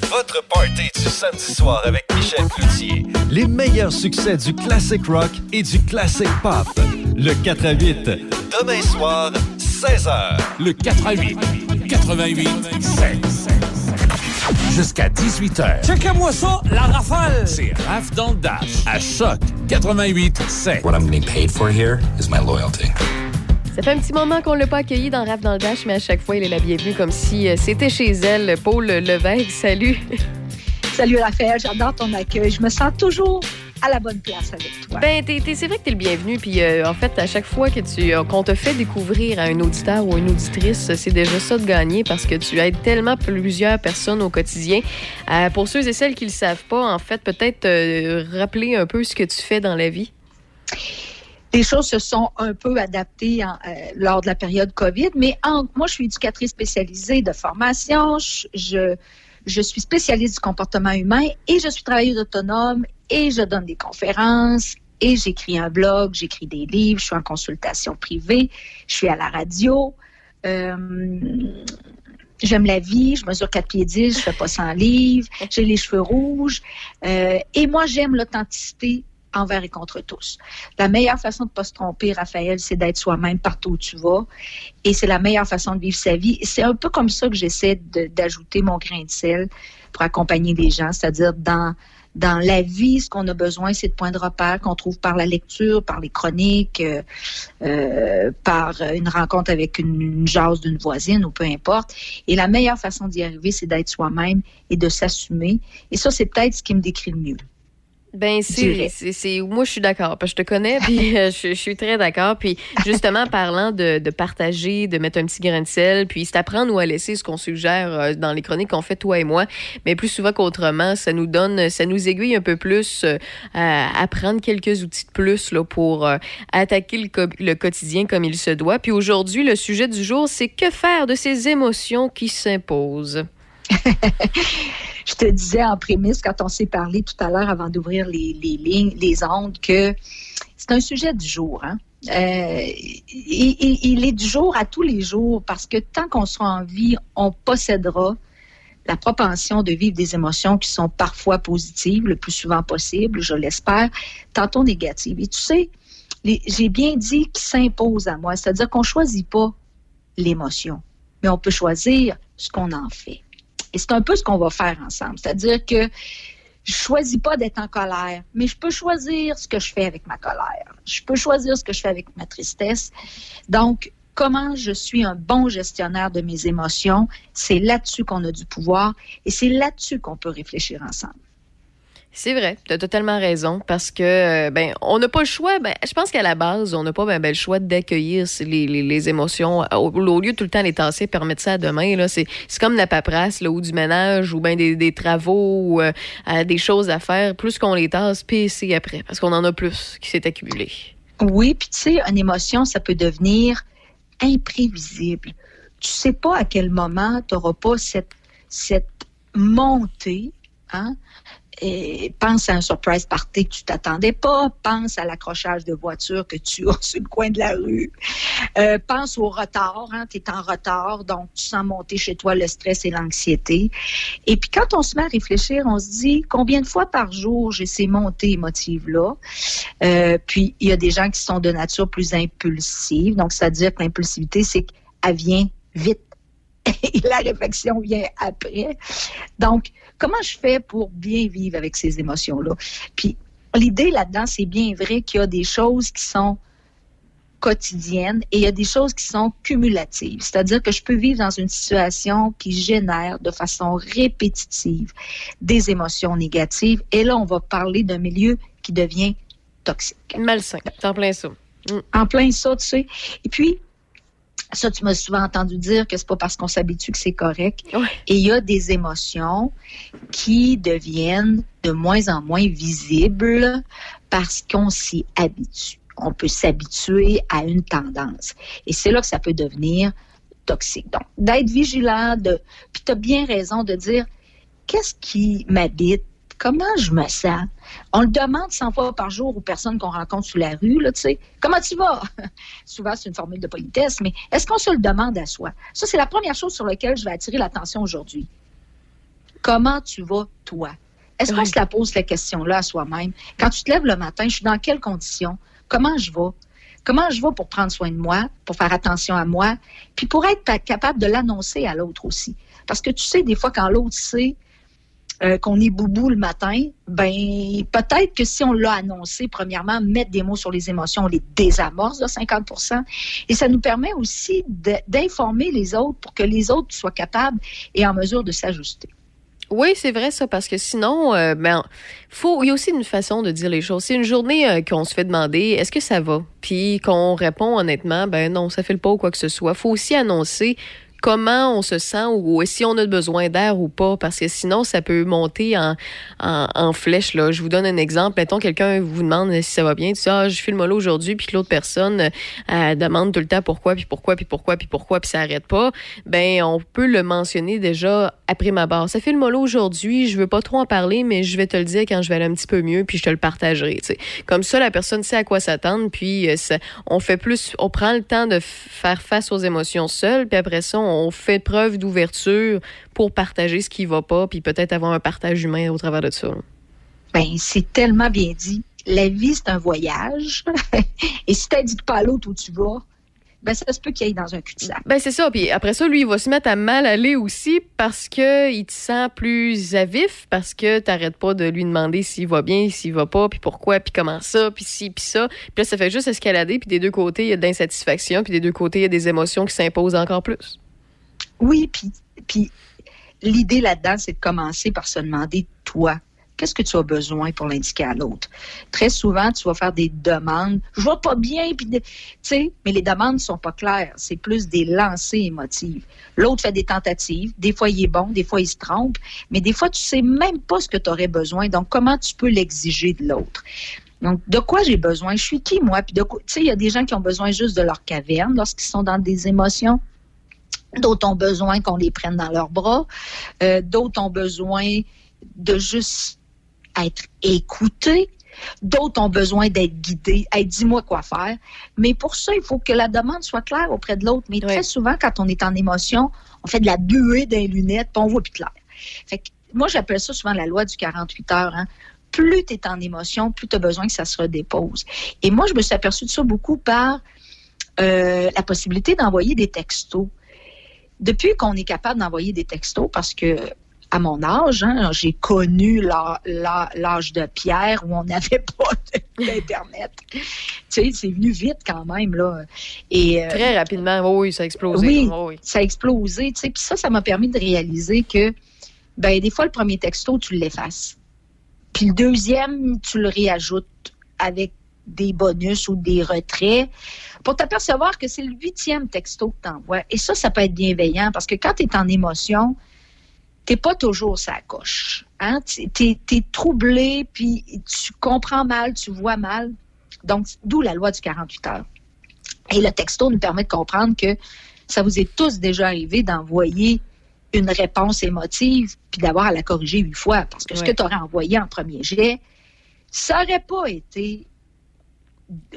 votre party du samedi soir avec Michel Cloutier. Les meilleurs succès du classic rock et du classic pop. Le 4 à 8, demain soir, 16h. Le 4 à 8, 88 7. Jusqu'à 18h. Checkez-moi ça, la rafale! C'est Raph dans le Dash à Choc 88 7. What I'm being paid for here is my loyalty. Ça fait un petit moment qu'on l'a pas accueilli dans Rap dans le Dash, mais à chaque fois, il est la bienvenue comme si euh, c'était chez elle. Paul Levesque, salut. Salut Raphaël, j'adore ton accueil. Je me sens toujours à la bonne place avec toi. Ben, c'est vrai que t'es le bienvenu. Puis, euh, en fait, à chaque fois que tu, euh, qu'on te fait découvrir à un auditeur ou une auditrice, c'est déjà ça de gagner parce que tu aides tellement plusieurs personnes au quotidien. Euh, pour ceux et celles qui le savent pas, en fait, peut-être euh, rappeler un peu ce que tu fais dans la vie. Les choses se sont un peu adaptées en- euh, lors de la période COVID, mais en- moi, je suis éducatrice spécialisée de formation. Je, je, je suis spécialiste du comportement humain et je suis travailleuse autonome et je donne des conférences et j'écris un blog, j'écris des livres, je suis en consultation privée, je suis à la radio. Euh, J'aime la vie, je mesure 4 pieds 10, je fais pas 100 livres, j'ai les cheveux rouges. euh, et moi, j'aime l'authenticité envers et contre tous. La meilleure façon de ne pas se tromper, Raphaël, c'est d'être soi-même partout où tu vas. Et c'est la meilleure façon de vivre sa vie. C'est un peu comme ça que j'essaie d'ajouter mon grain de sel pour accompagner les gens, c'est-à-dire dans dans la vie, ce qu'on a besoin, c'est de points de repère qu'on trouve par la lecture, par les chroniques, euh, euh, par une rencontre avec une, une d'une voisine ou peu importe. Et la meilleure façon d'y arriver, c'est d'être soi-même et de s'assumer. Et ça, c'est peut-être ce qui me décrit le mieux. Ben, c'est, c'est, moi, je suis d'accord. Parce que je te connais, puis euh, je, je suis très d'accord. Puis, justement, parlant de, de partager, de mettre un petit grain de sel, puis c'est à prendre ou à laisser ce qu'on suggère euh, dans les chroniques qu'on fait, toi et moi. Mais plus souvent qu'autrement, ça nous donne, ça nous aiguille un peu plus euh, à, à prendre quelques outils de plus là, pour attaquer le, le quotidien comme il se doit. Puis aujourd'hui, le sujet du jour, c'est que faire de ces émotions qui s'imposent. Je te disais en prémisse quand on s'est parlé tout à l'heure avant d'ouvrir les, les lignes, les ondes, que c'est un sujet du jour. Hein? Euh, il, est du jour à tous les jours parce que tant qu'on sera en vie, on possédera la propension de vivre des émotions qui sont parfois positives, le plus souvent possible, je l'espère, tantôt négatives. Et tu sais, j'ai bien dit qui s'impose à moi, c'est-à-dire qu'on choisit pas l'émotion, mais on peut choisir ce qu'on en fait. Et c'est un peu ce qu'on va faire ensemble. C'est-à-dire que je choisis pas d'être en colère, mais je peux choisir ce que je fais avec ma colère. Je peux choisir ce que je fais avec ma tristesse. Donc, comment je suis un bon gestionnaire de mes émotions, c'est là-dessus qu'on a du pouvoir et c'est là-dessus qu'on peut réfléchir ensemble. C'est vrai, tu as totalement raison parce que euh, ben on n'a pas le choix. Ben, je pense qu'à la base, on n'a pas ben, ben, le choix d'accueillir les, les, émotions au, au lieu de tout le temps les tasser, permettre ça à demain. Là, c'est, c'est comme la paperasse là, ou du ménage ou ben des, travaux ou euh, euh, des choses à faire. Plus qu'on les tasse, puis c'est après parce qu'on en a plus qui s'est accumulé. Oui, puis tu sais, une émotion, ça peut devenir imprévisible. Tu sais pas à quel moment tu n'auras pas cette, cette montée, hein? Et pense à un surprise party que tu t'attendais pas. Pense à l'accrochage de voiture que tu as sur le coin de la rue. Euh, pense au retard. Hein, tu en retard, donc tu sens monter chez toi le stress et l'anxiété. Et puis quand on se met à réfléchir, on se dit combien de fois par jour j'ai ces montées émotives-là? Euh, puis il y a des gens qui sont de nature plus impulsive. Donc, c'est-à-dire que l'impulsivité, c'est qu'elle vient vite. Et la réflexion vient après. Donc, comment je fais pour bien vivre avec ces émotions-là? Puis, l'idée là-dedans, c'est bien vrai qu'il y a des choses qui sont quotidiennes et il y a des choses qui sont cumulatives. C'est-à-dire que je peux vivre dans une situation qui génère de façon répétitive des émotions négatives. Et là, on va parler d'un milieu qui devient toxique. Malsain. En plein ça. Mm. En plein ça, tu sais. Et puis, ça, tu m'as souvent entendu dire que c'est pas parce qu'on s'habitue que c'est correct. Et il y a des émotions qui deviennent de moins en moins visibles parce qu'on s'y habitue. On peut s'habituer à une tendance. Et c'est là que ça peut devenir toxique. Donc, d'être vigilant, de, puis tu as bien raison de dire qu'est-ce qui m'habite, comment je me sens? On le demande 100 fois par jour aux personnes qu'on rencontre sur la rue, là, tu sais, comment tu vas? Souvent, c'est une formule de politesse, mais est-ce qu'on se le demande à soi? Ça, c'est la première chose sur laquelle je vais attirer l'attention aujourd'hui. Comment tu vas, toi? Est-ce qu'on se la pose, la question-là, à soi-même? Quand tu te lèves le matin, je suis dans quelles conditions? Comment je vais? Comment je vais pour prendre soin de moi, pour faire attention à moi, puis pour être pa- capable de l'annoncer à l'autre aussi? Parce que tu sais, des fois, quand l'autre sait euh, qu'on est boubou le matin, ben peut-être que si on l'a annoncé, premièrement, mettre des mots sur les émotions, on les désamorce de 50% Et ça nous permet aussi d'informer les autres pour que les autres soient capables et en mesure de s'ajuster. Oui, c'est vrai ça, parce que sinon, euh, ben, il y a aussi une façon de dire les choses. C'est une journée euh, qu'on se fait demander est-ce que ça va, puis qu'on répond honnêtement, ben non, ça fait le pas ou quoi que ce soit. Faut aussi annoncer comment on se sent ou si on a besoin d'air ou pas, parce que sinon, ça peut monter en, flèche. Là. Je vous donne un exemple. Mettons, quelqu'un vous demande si ça va bien. Tu dis, ah, je file mollo aujourd'hui, puis que l'autre personne euh, demande tout le temps pourquoi, puis pourquoi, puis pourquoi, puis pourquoi, puis ça arrête pas. Ben, on peut le mentionner déjà après ma barre. Ça fait le mollo aujourd'hui, je veux pas trop en parler, mais je vais te le dire quand je vais aller un petit peu mieux, puis je te le partagerai. tu sais. Comme ça, la personne sait à quoi s'attendre, puis euh, on fait plus, on prend le temps de faire face aux émotions seul, puis après ça, on fait preuve d'ouverture pour partager ce qui va pas, puis peut-être avoir un partage humain au travers de ça. Ben, c'est tellement bien dit. La vie, c'est un voyage. et si tu n'indiques pas à l'autre où tu vas, ben, ça se peut qu'il aille dans un cul-de-sac. Ben c'est ça. Puis après ça, lui, il va se mettre à mal aller aussi parce que il te sent plus à vif, parce que t'arrêtes pas de lui demander s'il va bien, s'il va pas, puis pourquoi, puis comment ça, puis ci, puis ça. Puis là, ça fait juste escalader. Puis des deux côtés, il y a de l'insatisfaction, puis des deux côtés, il y a des émotions qui s'imposent encore plus. Oui, puis, l'idée là-dedans, c'est de commencer par se demander, toi, qu'est-ce que tu as besoin pour l'indiquer à l'autre? Très souvent, tu vas faire des demandes. Je vois pas bien, puis tu sais, mais les demandes ne sont pas claires. C'est plus des lancées émotives. L'autre fait des tentatives. Des fois, il est bon, des fois, il se trompe, mais des fois, tu sais même pas ce que tu aurais besoin. Donc, comment tu peux l'exiger de l'autre? Donc, de quoi j'ai besoin? Je suis qui, moi? Puis, tu sais, il y a des gens qui ont besoin juste de leur caverne lorsqu'ils sont dans des émotions. D'autres ont besoin qu'on les prenne dans leurs bras. Euh, D'autres ont besoin de juste être écoutés. D'autres ont besoin d'être guidés. Hey, dis-moi quoi faire. Mais pour ça, il faut que la demande soit claire auprès de l'autre. Mais très souvent, quand on est en émotion, on fait de la buée des lunettes, puis on voit plus clair. Fait que moi, j'appelle ça souvent la loi du 48 heures. Hein. Plus tu es en émotion, plus tu as besoin que ça se redépose. Et moi, je me suis aperçue de ça beaucoup par euh, la possibilité d'envoyer des textos. Depuis qu'on est capable d'envoyer des textos, parce que à mon âge, hein, j'ai connu l'âge de pierre où on n'avait pas d'Internet. tu sais, c'est venu vite quand même, là. Et, euh, Très rapidement, oui, oui, ça a explosé. oui. ça a explosé, tu sais. Puis ça, ça m'a permis de réaliser que, ben, des fois, le premier texto, tu l'effaces. Puis le deuxième, tu le réajoutes avec des bonus ou des retraits pour t'apercevoir que c'est le huitième texto que tu envoies. Et ça, ça peut être bienveillant parce que quand tu es en émotion, t'es pas toujours sa coche. Hein? Tu es, troublé, puis tu comprends mal, tu vois mal. Donc, d'où la loi du 48 heures. Et le texto nous permet de comprendre que ça vous est tous déjà arrivé d'envoyer une réponse émotive, puis d'avoir à la corriger huit fois. Parce que ce que tu aurais envoyé en premier jet, ça n'aurait pas été,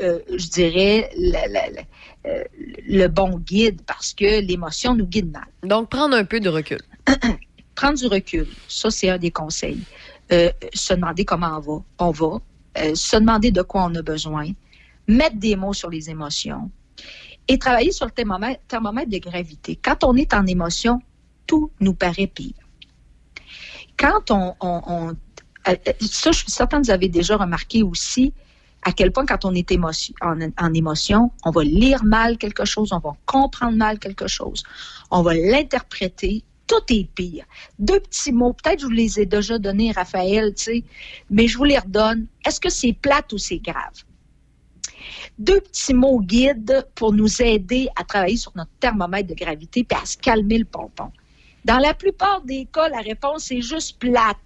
euh, je dirais, la- la- la- euh, le bon guide, parce que l'émotion nous guide mal. Donc, prendre un peu de recul. Prendre du recul, ça, c'est un des conseils. Euh, se demander comment on va. On va. Se demander de quoi on a besoin. Mettre des mots sur les émotions. Et travailler sur le thermomètre, thermomètre de gravité. Quand on est en émotion, tout nous paraît pire. Quand on... on- on- ça, je suis certaine que vous avez déjà remarqué aussi à quel point quand on est en émotion, on va lire mal quelque chose, on va comprendre mal quelque chose, on va l'interpréter, tout est pire. Deux petits mots, peut-être je vous les ai déjà donnés, Raphaël, tu sais, mais je vous les redonne. Est-ce que c'est plate ou c'est grave? Deux petits mots guides pour nous aider à travailler sur notre thermomètre de gravité et à se calmer le pompon. Dans la plupart des cas, la réponse est juste plate.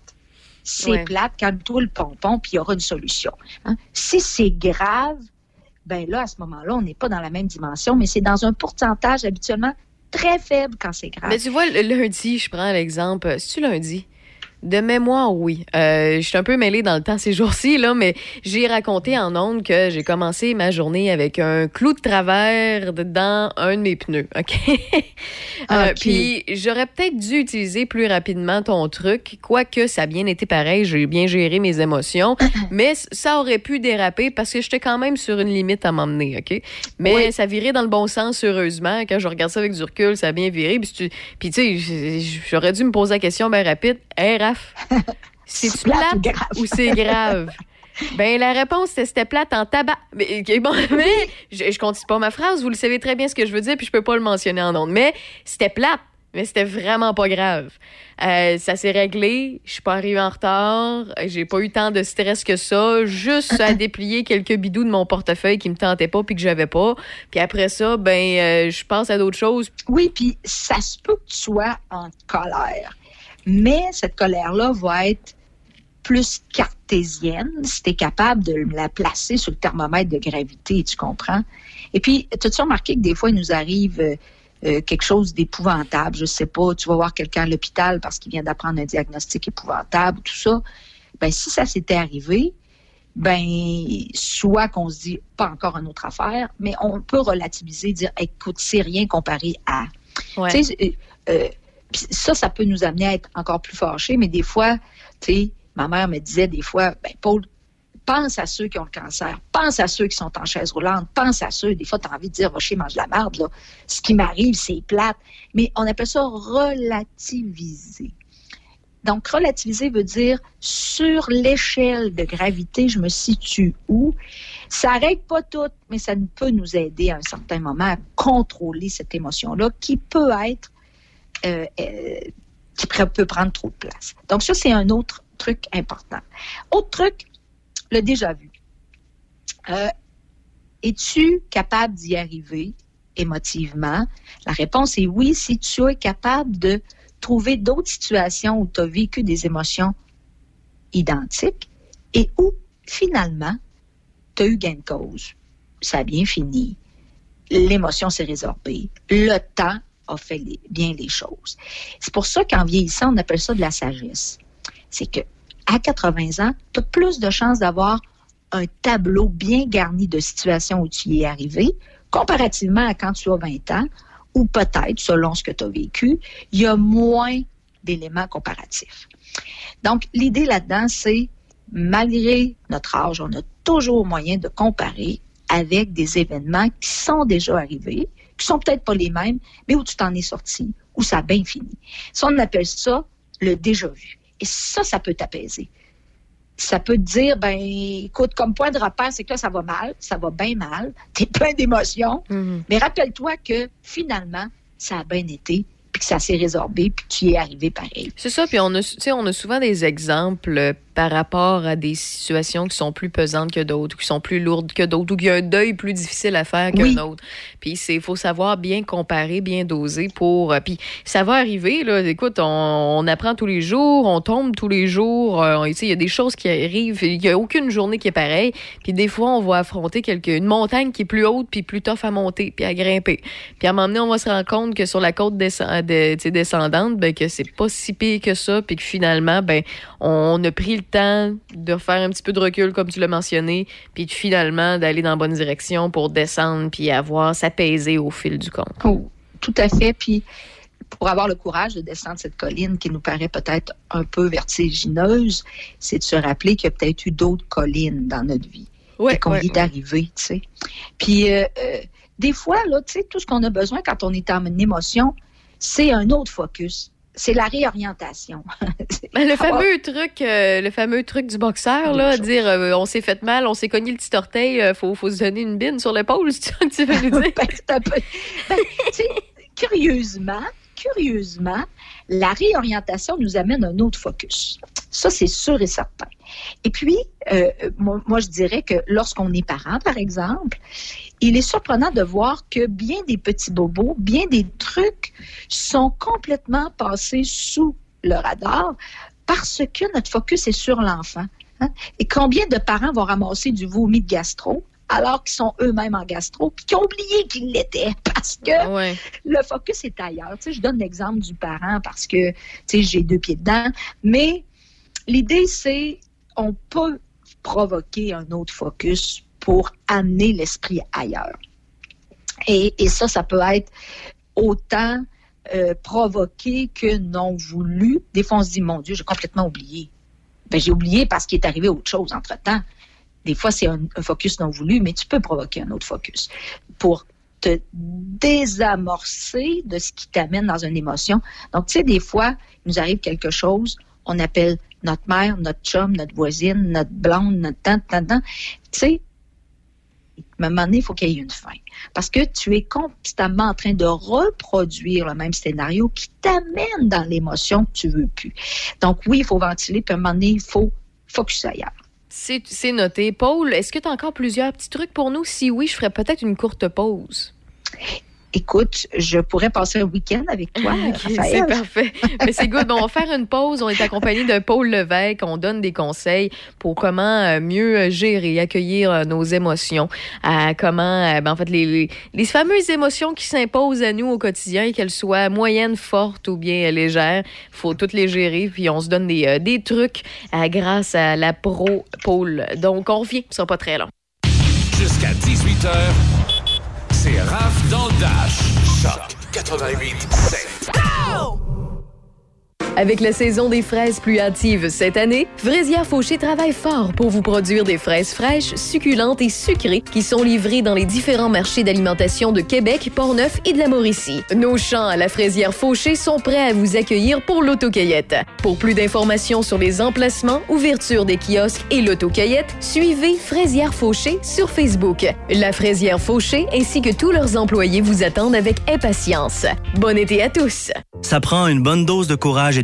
C'est Ouais. plate, calme-toi le pompon, puis il y aura une solution. hein? Si c'est grave, ben là, à ce moment-là, on n'est pas dans la même dimension, mais c'est dans un pourcentage habituellement très faible quand c'est grave. Mais tu vois, le lundi, je prends l'exemple. C'est-tu lundi? De mémoire, oui. Euh, je suis un peu mêlée dans le temps ces jours-ci, là, mais j'ai raconté en ondes que j'ai commencé ma journée avec un clou de travers dans un de mes pneus. OK? Euh, Ok. Puis j'aurais peut-être dû utiliser plus rapidement ton truc, quoique ça a bien été pareil, j'ai bien géré mes émotions, mais ça aurait pu déraper parce que j'étais quand même sur une limite à m'emmener, OK? Mais Oui. ça virait dans le bon sens, heureusement. Quand je regarde ça avec du recul, ça a bien viré. Puis, tu puis, tu sais, j'aurais dû me poser la question bien rapide. Hey, Raph, c'est-tu plate plate ou grave? ou c'est grave? Ben, la réponse, c'était c'était plate en tabac. Mais, bon, mais je, je continue pas ma phrase. Vous le savez très bien ce que je veux dire, puis je peux pas le mentionner en ondes. Mais c'était plate, mais c'était vraiment pas grave. Euh, ça s'est réglé. Je suis pas arrivée en retard. J'ai pas eu tant de stress que ça. Juste à déplier quelques bidous de mon portefeuille qui me tentaient pas puis que j'avais pas. Puis après ça, ben, euh, je passe à d'autres choses. Oui, puis ça se peut que tu sois en colère. Mais cette colère-là va être plus cartésienne si tu es capable de la placer sur le thermomètre de gravité, tu comprends? Et puis, as-tu remarqué que des fois, il nous arrive euh, euh, quelque chose d'épouvantable? Je sais pas, tu vas voir quelqu'un à l'hôpital parce qu'il vient d'apprendre un diagnostic épouvantable, tout ça. Ben, si ça s'était arrivé, ben, soit qu'on se dit pas encore une autre affaire, mais on peut relativiser, dire, écoute, c'est rien comparé à. Ouais. Tu sais, euh, pis ça, ça peut nous amener à être encore plus fâchés, mais des fois, tu sais, ma mère me disait des fois, ben, Paul, pense à ceux qui ont le cancer, pense à ceux qui sont en chaise roulante, pense à ceux, des fois, tu as envie de dire, va mange de la merde, là. Ce qui m'arrive, c'est plate. Mais on appelle ça relativiser. Donc, relativiser veut dire sur l'échelle de gravité, je me situe où? Ça règle pas tout, mais ça peut nous aider à un certain moment à contrôler cette émotion-là qui peut être, euh, euh, qui peut prendre trop de place. Donc, ça, c'est un autre truc important. Autre truc, le déjà vu. Euh, Es-tu capable d'y arriver émotivement? La réponse est oui si tu es capable de trouver d'autres situations où tu as vécu des émotions identiques et où finalement tu as eu gain de cause. Ça a bien fini. L'émotion s'est résorbée. Le temps a fait bien les choses. C'est pour ça qu'en vieillissant, on appelle ça de la sagesse. C'est que à 80 ans, tu as plus de chances d'avoir un tableau bien garni de situations où tu y es arrivé, comparativement à quand tu as 20 ans, ou peut-être, selon ce que tu as vécu, il y a moins d'éléments comparatifs. Donc, l'idée là-dedans, c'est, malgré notre âge, on a toujours moyen de comparer avec des événements qui sont déjà arrivés, qui sont peut-être pas les mêmes, mais où tu t'en es sorti, où ça a bien fini. Ça, on appelle ça le déjà vu. Et ça, ça peut t'apaiser. Ça peut te dire, ben, écoute, comme point de repère, c'est que là, ça va mal, ça va bien mal, t'es plein d'émotions, mais rappelle-toi que finalement, ça a bien été, puis que ça s'est résorbé, puis tu y es arrivé pareil. C'est ça, puis on a, on a souvent des exemples par rapport à des situations qui sont plus pesantes que d'autres, qui sont plus lourdes que d'autres, ou qu'il y a un deuil plus difficile à faire qu'un Oui. autre. Puis il faut savoir bien comparer, bien doser pour. euh, puis ça va arriver, là. Écoute, on, on apprend tous les jours, on tombe tous les jours. euh, tu sais, il y a des choses qui arrivent. Il n'y a aucune journée qui est pareille. Puis des fois, on va affronter quelque, une montagne qui est plus haute, puis plus tough à monter, puis à grimper. Puis à un moment donné, on va se rendre compte que sur la côte descend- de- descendante, ben, que c'est pas si pire que ça, puis que finalement, ben, on a pris le temps de faire un petit peu de recul, comme tu l'as mentionné, puis finalement d'aller dans la bonne direction pour descendre, puis avoir s'apaiser au fil du compte. Oh, tout à fait. Puis pour avoir le courage de descendre cette colline qui nous paraît peut-être un peu vertigineuse, c'est de se rappeler qu'il y a peut-être eu d'autres collines dans notre vie. Ouais, et qu'on ouais, est arrivé, tu sais. Puis euh, euh, des fois, là, tu sais, tout ce qu'on a besoin quand on est en émotion, c'est un autre focus. C'est la réorientation. Ben, le fameux truc, euh, le fameux truc du boxeur, là, dire euh, on s'est fait mal, on s'est cogné le petit orteil, euh, faut, faut se donner une bine sur l'épaule, c'est ça que tu veux nous dire? Ben, ben, curieusement, curieusement, la réorientation nous amène à un autre focus. Ça, c'est sûr et certain. Et puis, euh, moi, moi, je dirais que lorsqu'on est parent, par exemple, il est surprenant de voir que bien des petits bobos, bien des trucs sont complètement passés sous le radar parce que notre focus est sur l'enfant. hein. Et combien de parents vont ramasser du vomi de gastro alors qu'ils sont eux-mêmes en gastro, puis qui ont oublié qu'ils l'étaient parce que le focus est ailleurs. Tu sais, je donne l'exemple du parent parce que tu sais, j'ai deux pieds dedans, mais l'idée, c'est on peut provoquer un autre focus pour amener l'esprit ailleurs. Et, et ça, ça peut être autant euh, provoqué que non voulu. Des fois, on se dit, mon Dieu, j'ai complètement oublié. Ben, j'ai oublié parce qu'il est arrivé autre chose entre-temps. Des fois, c'est un, un focus non voulu, mais tu peux provoquer un autre focus pour te désamorcer de ce qui t'amène dans une émotion. Donc, tu sais, des fois, il nous arrive quelque chose, on appelle notre mère, notre chum, notre voisine, notre blonde, notre tante, tante, tante. Tu sais, à un moment donné, il faut qu'il y ait une fin. Parce que tu es constamment en train de reproduire le même scénario qui t'amène dans l'émotion que tu veux plus. Donc oui, il faut ventiler, puis à un moment donné, il faut focus ailleurs. C'est c'est noté. Paul, est-ce que tu as encore plusieurs petits trucs pour nous? Si oui, je ferais peut-être une courte pause. Écoute, je pourrais passer un week-end avec toi, Ok, Raphaël. c'est parfait. Mais c'est good. Bon, on va faire une pause. On est accompagné de Paul Levesque. On donne des conseils pour comment euh, mieux euh, gérer, accueillir euh, nos émotions. À comment, ben, en fait, les, les, les fameuses émotions qui s'imposent à nous au quotidien, qu'elles soient moyennes, fortes ou bien légères, faut toutes les gérer. Puis on se donne des, des trucs grâce à la pro Paul. Donc, on revient. Ce sera pas très long. Jusqu'à 18h, c'est Raph dans le Dash. Choc 88 7. Avec la saison des fraises plus hâtives cette année, Fraisière Fauché travaille fort pour vous produire des fraises fraîches, succulentes et sucrées qui sont livrées dans les différents marchés d'alimentation de Québec, Portneuf et de la Mauricie. Nos champs à la Fraisière Fauché sont prêts à vous accueillir pour l'autocueillette. Pour plus d'informations sur les emplacements, ouverture des kiosques et l'autocueillette, suivez Fraisière Fauché sur Facebook. La Fraisière Fauché ainsi que tous leurs employés vous attendent avec impatience. Bon été à tous! Ça prend une bonne dose de courage et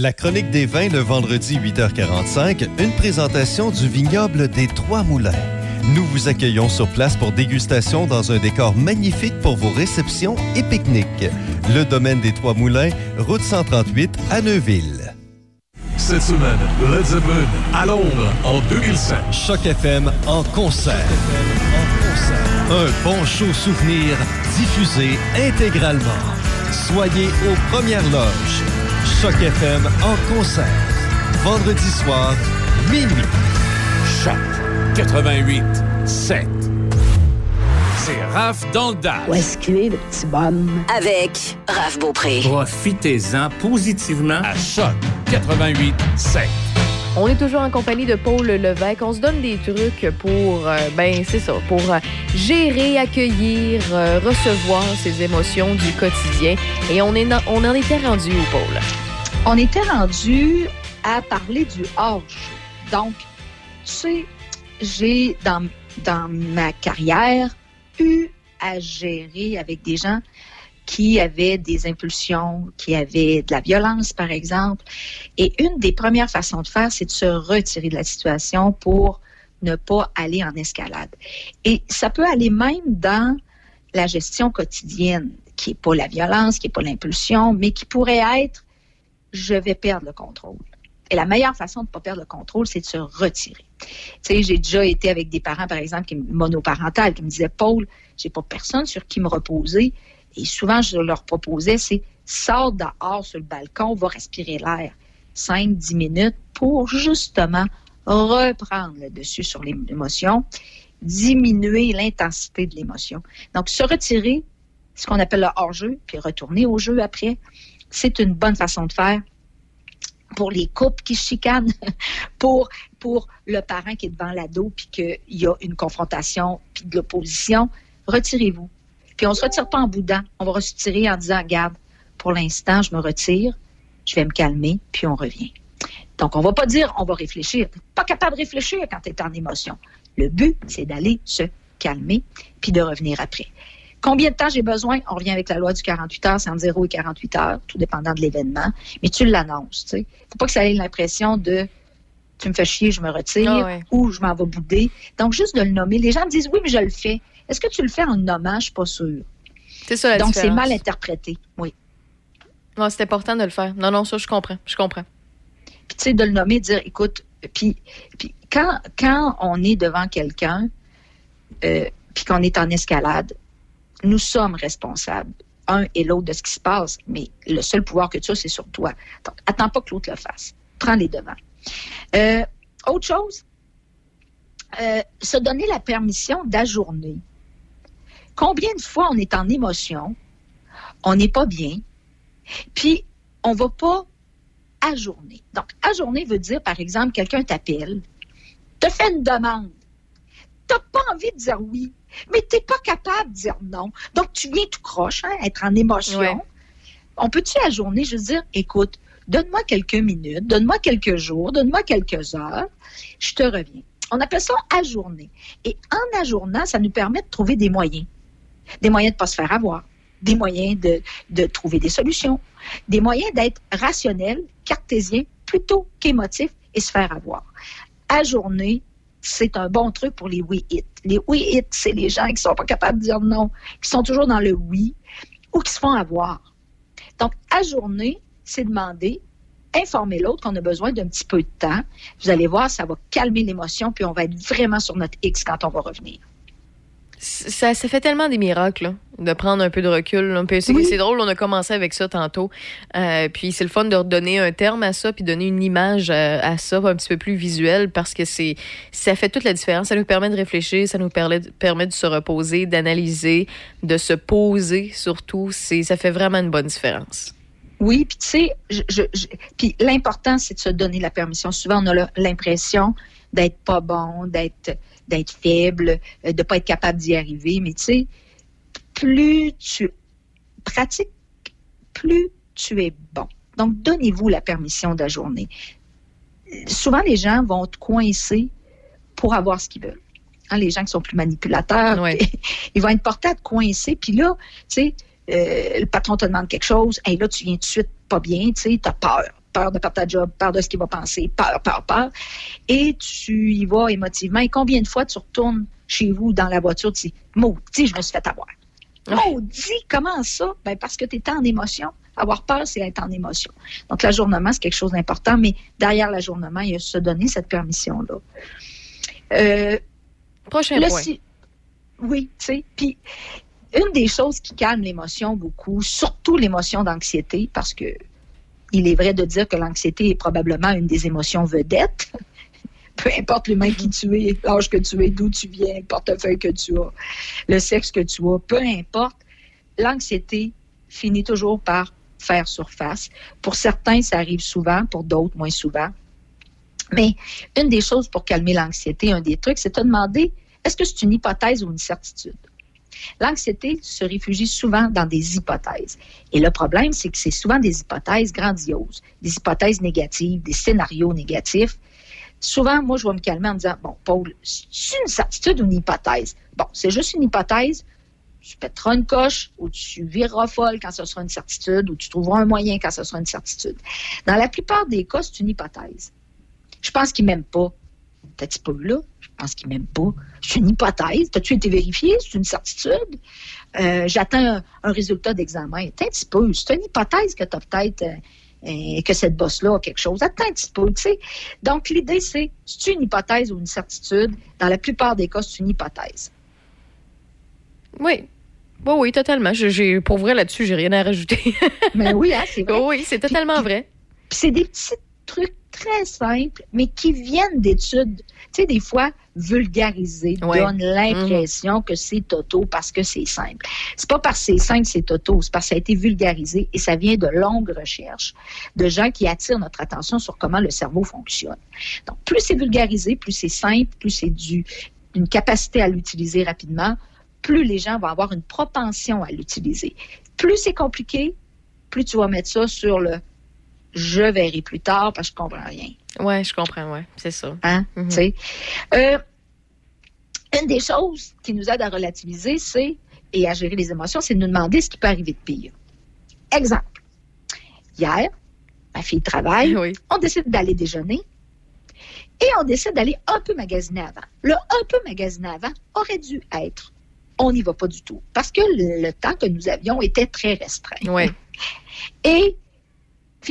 La chronique des vins le vendredi 8h45, une présentation du vignoble des Trois Moulins. Nous vous accueillons sur place pour dégustation dans un décor magnifique pour vos réceptions et pique-niques. Le domaine des Trois Moulins, route 138 à Neuville. Cette semaine, Led Zeppelin à Londres en 2005. Choc FM en concert. Un bon show souvenir diffusé intégralement. Soyez aux premières loges. Choc FM en concert. Vendredi soir, minuit. Choc 88 7. C'est Raph dans le Dash. Où est-ce qu'il est, le petit bonhomme? Avec Raph Beaupré. Profitez-en positivement à Choc 88 7. On est toujours en compagnie de Paul Levesque. On se donne des trucs pour, euh, ben c'est ça, pour euh, gérer, accueillir, euh, recevoir ces émotions du quotidien. Et on, est en était rendu où, Paul? On était rendu à parler du hors-jeu. Donc, tu sais, j'ai dans, dans ma carrière eu à gérer avec des gens qui avaient des impulsions, qui avaient de la violence, par exemple. Et une des premières façons de faire, c'est de se retirer de la situation pour ne pas aller en escalade. Et ça peut aller même dans la gestion quotidienne, qui n'est pas la violence, qui n'est pas l'impulsion, mais qui pourrait être je vais perdre le contrôle. Et la meilleure façon de ne pas perdre le contrôle, c'est de se retirer. Tu sais, j'ai déjà été avec des parents, par exemple, qui, monoparentales, qui me disaient, Paul, j'ai pas personne sur qui me reposer. Et souvent, je leur proposais, c'est sors dehors sur le balcon, va respirer l'air 5-10 minutes pour justement reprendre le dessus sur l'émotion, diminuer l'intensité de l'émotion. Donc, se retirer, ce qu'on appelle le hors-jeu, puis retourner au jeu après, c'est une bonne façon de faire pour les couples qui chicanent, pour, pour le parent qui est devant l'ado, puis qu'il y a une confrontation, puis de l'opposition, retirez-vous. Puis on ne se retire pas en boudant, on va se retirer en disant, regarde, pour l'instant, je me retire, je vais me calmer, puis on revient. Donc, on ne va pas dire, on va réfléchir. T'es pas capable de réfléchir quand tu es en émotion. Le but, c'est d'aller se calmer, puis de revenir après. Combien de temps j'ai besoin? On revient avec la loi du 48 heures, c'est entre 0 et 48 heures, tout dépendant de l'événement. Mais tu l'annonces, tu sais. Faut pas que ça ait l'impression de tu me fais chier, je me retire, Ah ouais. ou je m'en vais bouder. Donc, juste de le nommer. Les gens me disent oui, mais je le fais. Est-ce que tu le fais en nommant? Je suis pas sûre? C'est ça la Donc, c'est mal interprété. Oui. Ouais, c'est important de le faire. Non, non, ça, je comprends. Je comprends. Puis, tu sais, de le nommer, de dire, écoute, puis, puis quand, quand on est devant quelqu'un, euh, puis qu'on est en escalade, nous sommes responsables, un et l'autre, de ce qui se passe, mais le seul pouvoir que tu as, c'est sur toi. Donc, attends pas que l'autre le fasse. Prends les devants. Euh, autre chose, euh, se donner la permission d'ajourner. Combien de fois on est en émotion, on n'est pas bien, puis on va pas ajourner. Donc, ajourner veut dire, par exemple, quelqu'un t'appelle, te fait une demande. Tu n'as pas envie de dire oui, mais tu n'es pas capable de dire non. Donc, tu viens tout croche, hein, être en émotion. Ouais. On peut-tu ajourner, juste dire, écoute, donne-moi quelques minutes, donne-moi quelques jours, donne-moi quelques heures, je te reviens. On appelle ça ajourner. Et en ajournant, ça nous permet de trouver des moyens. Des moyens de ne pas se faire avoir, des moyens de, de trouver des solutions, des moyens d'être rationnel, cartésien, plutôt qu'émotif et se faire avoir. Ajourner, c'est un bon truc pour les oui-it. Les oui-it, c'est les gens qui sont pas capables de dire non, qui sont toujours dans le oui ou qui se font avoir. Donc, ajourner, c'est demander, informer l'autre qu'on a besoin d'un petit peu de temps. Vous allez voir, ça va calmer l'émotion, puis on va être vraiment sur notre X quand on va revenir. Ça, ça fait tellement des miracles là, de prendre un peu de recul. C'est drôle, on a commencé avec ça tantôt. Euh, puis c'est le fun de redonner un terme à ça, puis donner une image euh, à ça un petit peu plus visuelle parce que c'est ça fait toute la différence. Ça nous permet de réfléchir, ça nous permet, permet de se reposer, d'analyser, de se poser surtout. Ça fait vraiment une bonne différence. Oui, puis tu sais, je, je- je- puis l'important, c'est de se donner la permission. Souvent, on a l'impression d'être pas bon, d'être d'être faible, euh, de pas être capable d'y arriver. Mais tu sais, plus tu pratiques, plus tu es bon. Donc, donnez-vous la permission d'ajourner. Souvent, les gens vont te coincer pour avoir ce qu'ils veulent. Hein, les gens qui sont plus manipulateurs, ils vont être portés à te coincer. Puis là, tu sais, euh, le patron te demande quelque chose, et là, tu viens tout de suite pas bien, tu sais, tu as peur. Peur de perdre ta job, peur de ce qu'il va penser, peur, peur, peur. Et tu y vas émotivement. Et combien de fois tu retournes chez vous dans la voiture, tu dis, maudit, je me suis fait avoir. Maudit, comment ça? Ben, parce que tu étais en émotion. Avoir peur, c'est être en émotion. Donc, l'ajournement, c'est quelque chose d'important, mais derrière l'ajournement, il y a se donner cette permission-là. Euh, Prochain le point. si- Oui, tu sais. Puis, une des choses qui calme l'émotion beaucoup, surtout l'émotion d'anxiété, parce que il est vrai de dire que l'anxiété est probablement une des émotions vedettes. Peu importe l'humain qui tu es, l'âge que tu es, d'où tu viens, le portefeuille que tu as, le sexe que tu as, peu importe, l'anxiété finit toujours par faire surface. Pour certains, ça arrive souvent, pour d'autres, moins souvent. Mais une des choses pour calmer l'anxiété, un des trucs, c'est de te demander est-ce que c'est une hypothèse ou une certitude? L'anxiété se réfugie souvent dans des hypothèses. Et le problème, c'est que c'est souvent des hypothèses grandioses, des hypothèses négatives, des scénarios négatifs. Souvent, moi, je vais me calmer en me disant, bon, Paul, c'est une certitude ou une hypothèse? Bon, c'est juste une hypothèse, tu pèteras une coche ou tu vireras folle quand ce sera une certitude ou tu trouveras un moyen quand ce sera une certitude. Dans la plupart des cas, c'est une hypothèse. Je pense qu'il m'aime pas. T'as-tu pas vu là? Je pense qu'il m'aime pas. C'est une hypothèse. T'as-tu été vérifié? C'est une certitude. Euh, J'attends un, un résultat d'examen. Attends un petit peu. C'est une hypothèse que t'as peut-être euh, euh, que cette bosse-là a quelque chose. Attends un petit peu, tu sais. Donc, l'idée, c'est, c'est une hypothèse ou une certitude? Dans la plupart des cas, c'est une hypothèse. Oui. Oui, oui, totalement. Je- pour vrai, là-dessus, j'ai rien à rajouter. Mais oui, hein, c'est vrai. Oui, c'est totalement vrai. Puis c'est des petits trucs très simples, mais qui viennent d'études, tu sais, des fois vulgarisées, Ouais. donnent l'impression que c'est auto parce que c'est simple. C'est pas parce que c'est simple, c'est auto, c'est parce que ça a été vulgarisé et ça vient de longues recherches de gens qui attirent notre attention sur comment le cerveau fonctionne. Donc, plus c'est vulgarisé, plus c'est simple, plus c'est du une capacité à l'utiliser rapidement, plus les gens vont avoir une propension à l'utiliser. Plus c'est compliqué, plus tu vas mettre ça sur le je verrai plus tard parce que je comprends rien. Ouais, je comprends, ouais. C'est ça. Hein? Mhm. Euh, une des choses qui nous aide à relativiser, c'est et à gérer les émotions, c'est de nous demander ce qui peut arriver de pire. Exemple. Hier, ma fille travaille, on décide d'aller déjeuner et on décide d'aller un peu magasiner avant. Le un peu magasiner avant aurait dû être on n'y va pas du tout parce que le, le temps que nous avions était très restreint. Ouais. Et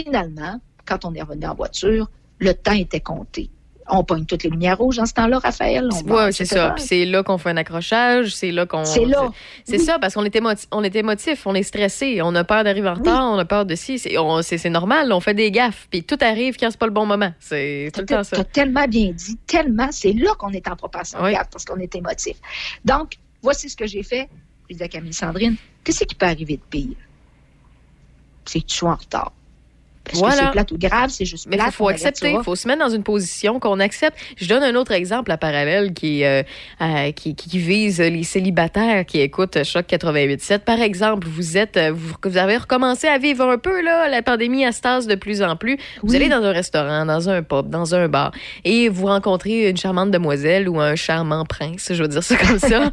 finalement, quand on est revenu en voiture, le temps était compté. On pogne toutes les lumières rouges en ce temps-là, Raphaël. Oui, c'est ça. Puis c'est là qu'on fait un accrochage, c'est là qu'on. C'est là. C'est Oui. ça, parce qu'on est, émoti- on est émotif, on est stressé, on a peur d'arriver en retard, on a peur de ci. C'est normal, on fait des gaffes, puis tout arrive quand c'est pas le bon moment. C'est tout le temps Tu ça. as tellement bien dit, tellement, c'est là qu'on est en propension de gaffe parce qu'on est émotif. Donc, voici ce que j'ai fait. J'ai dit à Camille Sandrine, qu'est-ce qui peut arriver de pire? C'est que tu sois en retard. Est-ce que Voilà. c'est plate ou grave? C'est juste Mais il faut, accepter, il faut se mettre dans une position qu'on accepte. Je donne un autre exemple à parallèle qui, euh, euh, qui, qui- vise les célibataires qui écoutent Choc 88.7. Par exemple, vous êtes, euh, vous, vous avez recommencé à vivre un peu, là, la pandémie à de plus en plus. Vous Oui. allez dans un restaurant, dans un pub, dans un bar, et vous rencontrez une charmante demoiselle ou un charmant prince, je veux dire ça comme ça.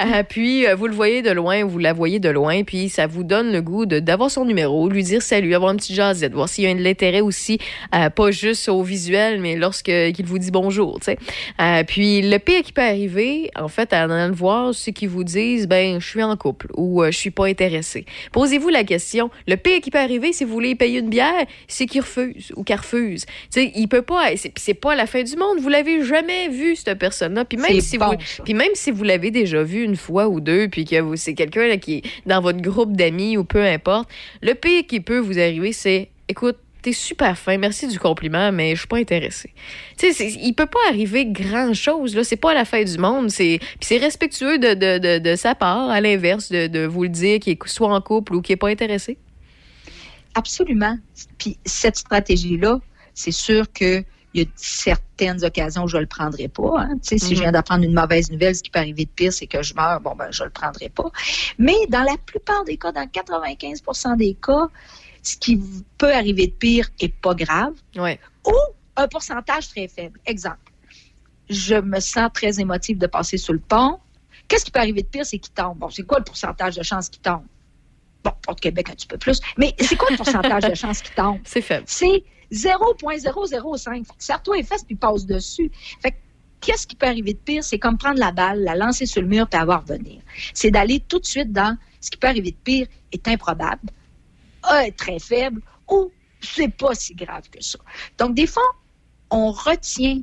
Euh, puis, vous le voyez de loin, vous la voyez de loin, puis ça vous donne le goût d'avoir son numéro, lui dire salut, avoir une petite jasette, voir y a de l'intérêt aussi, euh, pas juste au visuel, mais lorsque qu'il vous dit bonjour, tu sais. Euh, puis, le pire qui peut arriver, en fait, en allant le voir, c'est qu'ils vous disent, ben, je suis en couple ou euh, je suis pas intéressé. Posez-vous la question. Le pire qui peut arriver, si vous voulez payer une bière, c'est qu'il refuse ou qu'elle refuse. Tu sais, il peut pas, c'est pas la fin du monde. Vous l'avez jamais vu, cette personne-là. Puis même si bon, vous, ça. puis même si vous l'avez déjà vu une fois ou deux, puis que c'est quelqu'un qui est dans votre groupe d'amis ou peu importe, le pire qui peut vous arriver, c'est, écoute, t'es super fin, merci du compliment, mais je suis pas intéressé. Tu sais, il peut pas arriver grand chose là. C'est pas la fin du monde. C'est, puis c'est respectueux de, de, de, de sa part, à l'inverse, de, de vous le dire qu'il est soit en couple ou qu'il est pas intéressé. Absolument. Puis cette stratégie-là, c'est sûr qu'il y a certaines occasions où je ne le prendrai pas. hein. Tu sais, si Mhm. je viens d'apprendre une mauvaise nouvelle, ce qui peut arriver de pire, c'est que je meurs. Bon, ben, je ne le prendrai pas. Mais dans la plupart des cas, dans 95 des cas, ce qui peut arriver de pire est pas grave. Ouais. Ou un pourcentage très faible. Exemple. Je me sens très émotive de passer sur le pont. Qu'est-ce qui peut arriver de pire, c'est qu'il tombe. Bon, c'est quoi le pourcentage de chance qu'il tombe? Bon, pour le Québec, un petit peu plus. Mais c'est quoi le pourcentage de chance qu'il tombe? C'est faible. C'est 0,005. Serre-toi les fesses puis passe dessus. Fait que, qu'est-ce qui peut arriver de pire? C'est comme prendre la balle, la lancer sur le mur puis avoir revenir. C'est d'aller tout de suite dans ce qui peut arriver de pire est improbable, A est très faible ou c'est pas si grave que ça. Donc, des fois, on retient,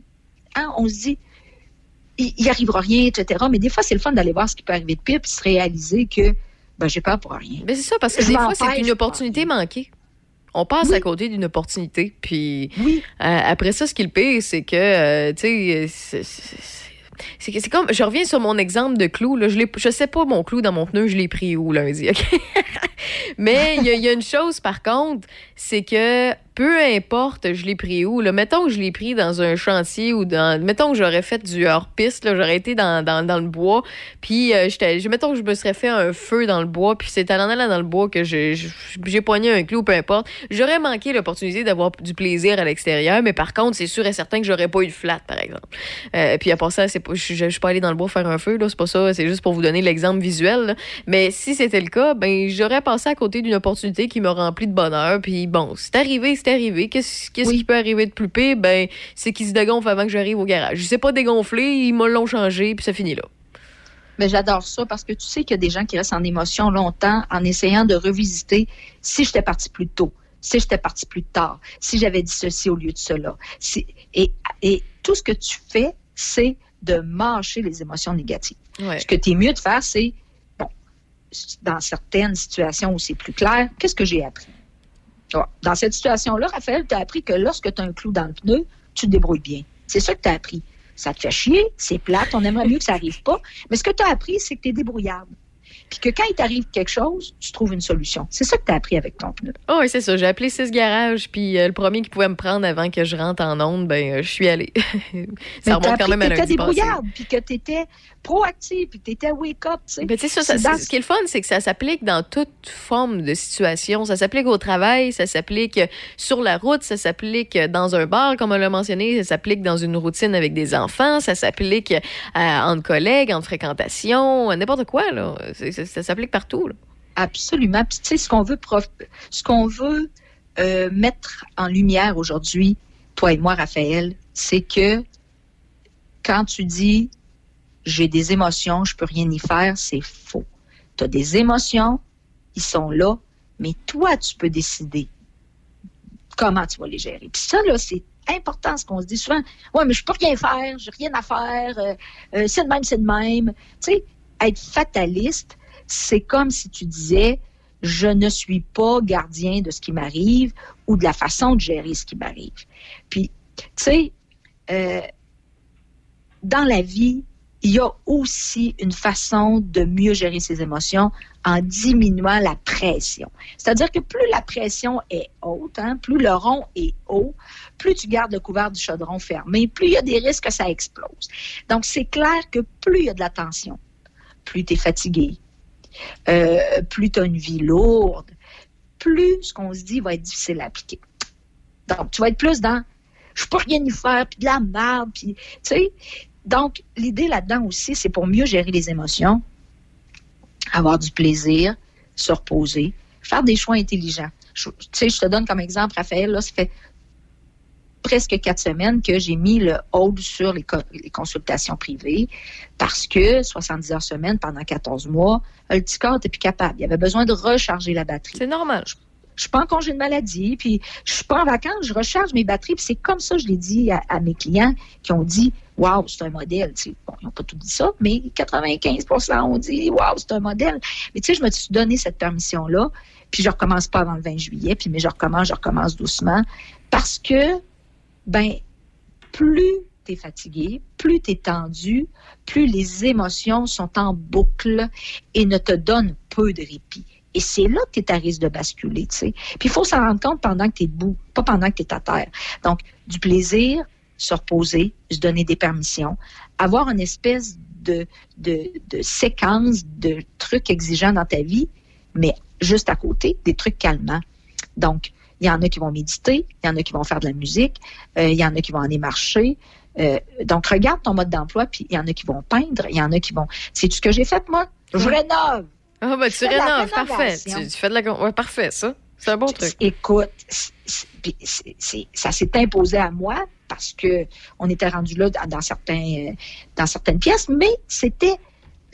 hein, on se dit, il n'y arrivera rien, etc. Mais des fois, c'est le fun d'aller voir ce qui peut arriver de pire puis se réaliser que ben, j'ai peur pour rien. Mais c'est ça, parce que Je des fois, c'est une opportunité manquée. On passe à côté d'une opportunité. Puis euh, après ça, ce qui est le pire, c'est que, euh, tu sais, c'est- comme, je reviens sur mon exemple de clou. Là, je, je sais pas mon clou dans mon pneu, je l'ai pris où lundi. OK? Mais il y a une chose, par contre, c'est que peu importe je l'ai pris où. Là. Mettons que je l'ai pris dans un chantier ou dans. Mettons que j'aurais fait du hors-piste, j'aurais été dans, dans, dans le bois, puis euh, j'étais. Mettons que je me serais fait un feu dans le bois, puis c'est en allant dans le bois que j'ai poigné un clou, peu importe. J'aurais manqué l'opportunité d'avoir du plaisir à l'extérieur, mais par contre, c'est sûr et certain que j'aurais pas eu de flat, par exemple. Euh, puis à part ça, pas, je, je suis pas allée dans le bois faire un feu, c'est pas ça, c'est juste pour vous donner l'exemple visuel. là. Mais si c'était le cas, ben j'aurais passé à côté d'une opportunité qui me remplit de bonheur. Puis bon, c'est arrivé, c'est arrivé? Qu'est-ce qui peut arriver de plus pire? Ben, c'est qu'il se dégonfle avant que j'arrive au garage. Je sais pas dégonfler, ils me l'ont changé, puis ça finit là. Mais j'adore ça parce que tu sais qu'il y a des gens qui restent en émotion longtemps en essayant de revisiter si j'étais parti plus tôt, si j'étais parti plus tard, si j'avais dit ceci au lieu de cela. Si- et, et tout ce que tu fais, c'est de mâcher les émotions négatives. Ce que tu es mieux de faire, c'est, bon, dans certaines situations où c'est plus clair, qu'est-ce que j'ai appris? Dans cette situation-là, Raphaël, tu as appris que lorsque tu as un clou dans le pneu, tu te débrouilles bien. C'est ça que tu as appris. Ça te fait chier, c'est plate, on aimerait mieux que ça arrive pas. Mais ce que tu as appris, c'est que tu es débrouillard. Puis que quand il t'arrive quelque chose, tu trouves une solution. C'est ça que tu as appris avec ton pneu. Oh, oui, c'est ça. J'ai appelé six garages, puis euh, le premier qui pouvait me prendre avant que je rentre en onde, ben, euh, je suis allée. ça remonte quand même à lundi débrouillarde, puis que tu étais proactif, puis que tu étais wake-up. Ben, tu sais, ça, ça, C'est dans- ce qui est le fun, c'est que ça s'applique dans toute forme de situation. Ça s'applique au travail, ça s'applique euh, sur la route, ça s'applique dans un bar, comme on l'a mentionné, ça s'applique dans une routine avec des enfants, ça s'applique euh, entre collègues, entre fréquentations, n'importe quoi, là. Ça s'applique partout, là. Absolument. Puis tu sais, ce qu'on veut, euh, mettre en lumière aujourd'hui, toi et moi, Raphaël, c'est que quand tu dis j'ai des émotions, je peux rien y faire, c'est faux. Tu as des émotions, ils sont là, mais toi, tu peux décider comment tu vas les gérer. Puis ça, là, c'est important ce qu'on se dit souvent. Ouais, mais je peux rien faire, j'ai rien à faire, euh, euh, c'est de même, c'est de même. Tu sais, être fataliste, c'est comme si tu disais je ne suis pas gardien de ce qui m'arrive ou de la façon de gérer ce qui m'arrive. Puis, tu sais, euh, dans la vie, il y a aussi une façon de mieux gérer ses émotions en diminuant la pression. C'est-à-dire que plus la pression est haute, hein, plus le rond est haut, plus tu gardes le couvert du chaudron fermé, plus il y a des risques que ça explose. Donc, c'est clair que plus il y a de la tension, plus tu es fatigué, euh, plus tu as une vie lourde, plus ce qu'on se dit va être difficile à appliquer. Donc, tu vas être plus dans je peux rien y faire, puis de la merde, puis tu sais. Donc, l'idée là-dedans aussi, c'est pour mieux gérer les émotions, avoir du plaisir, se reposer, faire des choix intelligents. Tu sais, je te donne comme exemple, Raphaël, là, ça fait presque quatre semaines que j'ai mis le hold sur les, co- les consultations privées parce que 70 heures semaine pendant 14 mois, le petit corps n'était plus capable. Il avait besoin de recharger la batterie. C'est normal. Je, je suis pas en congé de maladie, puis je suis pas en vacances, je recharge mes batteries, puis c'est comme ça que je l'ai dit à, à mes clients qui ont dit Waouh, c'est un modèle. Tu sais, bon, ils n'ont pas tout dit ça, mais 95% ont dit Waouh, c'est un modèle. Mais tu sais, je me suis donné cette permission-là, puis je recommence pas avant le 20 juillet, puis mais je recommence, je recommence doucement, parce que, ben, plus tu es fatigué, plus tu es tendu, plus les émotions sont en boucle et ne te donnent peu de répit. Et c'est là que tu es à risque de basculer, tu sais. Puis il faut s'en rendre compte pendant que tu es debout, pas pendant que tu es à terre. Donc, du plaisir, se reposer, se donner des permissions, avoir une espèce de, de, de séquence de trucs exigeants dans ta vie, mais juste à côté, des trucs calmants. Donc, il y en a qui vont méditer, il y en a qui vont faire de la musique, euh, il y en a qui vont aller marcher. Euh, donc, regarde ton mode d'emploi, puis il y en a qui vont peindre, il y en a qui vont... C'est ce que j'ai fait, moi? Je rénove! Ah, ben, tu rénoves, parfait. Tu, tu fais de la. Ouais, parfait, ça. C'est un bon truc. Écoute, c'est- ça s'est imposé à moi parce que on était rendu là dans, dans certains, euh, dans certaines pièces, mais c'était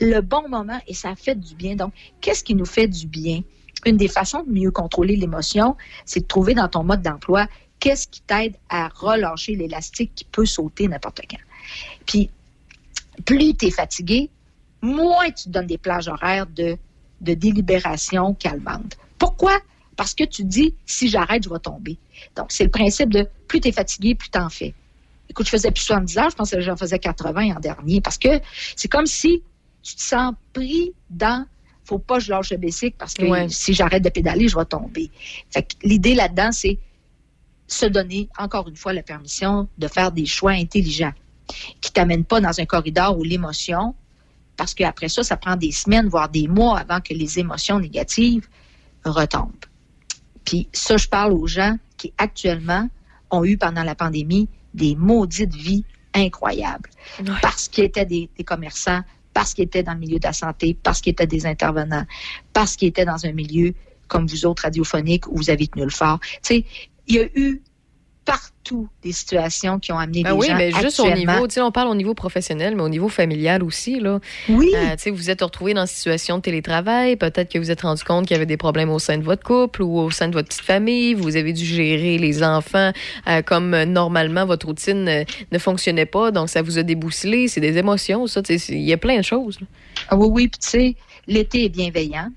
le bon moment et ça a fait du bien. Donc, qu'est-ce qui nous fait du bien? Une des façons de mieux contrôler l'émotion, c'est de trouver dans ton mode d'emploi qu'est-ce qui t'aide à relâcher l'élastique qui peut sauter n'importe quand. Puis, plus tu es fatigué, moins tu te donnes des plages horaires de, délibération calmante. Pourquoi? Parce que tu dis, si j'arrête, je vais tomber. Donc, c'est le principe de plus tu es fatigué, plus tu en fais. Écoute, je faisais plus 70 heures, je pense que j'en faisais 80 en dernier, parce que c'est comme si tu te sens pris dans faut pas que je lâche le bicycle parce que Ouais. si j'arrête de pédaler, je vais tomber. Fait que l'idée là-dedans, c'est se donner, encore une fois, la permission de faire des choix intelligents qui t'amènent pas dans un corridor où l'émotion, parce qu'après ça, ça prend des semaines, voire des mois avant que les émotions négatives retombent. Puis ça, je parle aux gens qui actuellement ont eu pendant la pandémie des maudites vies incroyables. Parce qu'ils étaient des, des commerçants, parce qu'ils étaient dans le milieu de la santé, parce qu'ils étaient des intervenants, parce qu'ils étaient dans un milieu comme vous autres radiophoniques où vous avez tenu le fort. Tu sais, il y a eu partout des situations qui ont amené Ben des oui, gens mais juste au niveau, tu sais, on parle au niveau professionnel, mais au niveau familial aussi, là. Oui. Euh, tu sais, vous êtes retrouvé dans une situation de télétravail, peut-être que vous êtes rendu compte qu'il y avait des problèmes au sein de votre couple ou au sein de votre petite famille, vous avez dû gérer les enfants euh, comme euh, normalement votre routine euh, ne fonctionnait pas, donc ça vous a débousselé, c'est des émotions, ça, tu sais, c'est- il y a plein de choses. là. Ah oui, oui, puis tu sais, l'été est bienveillant.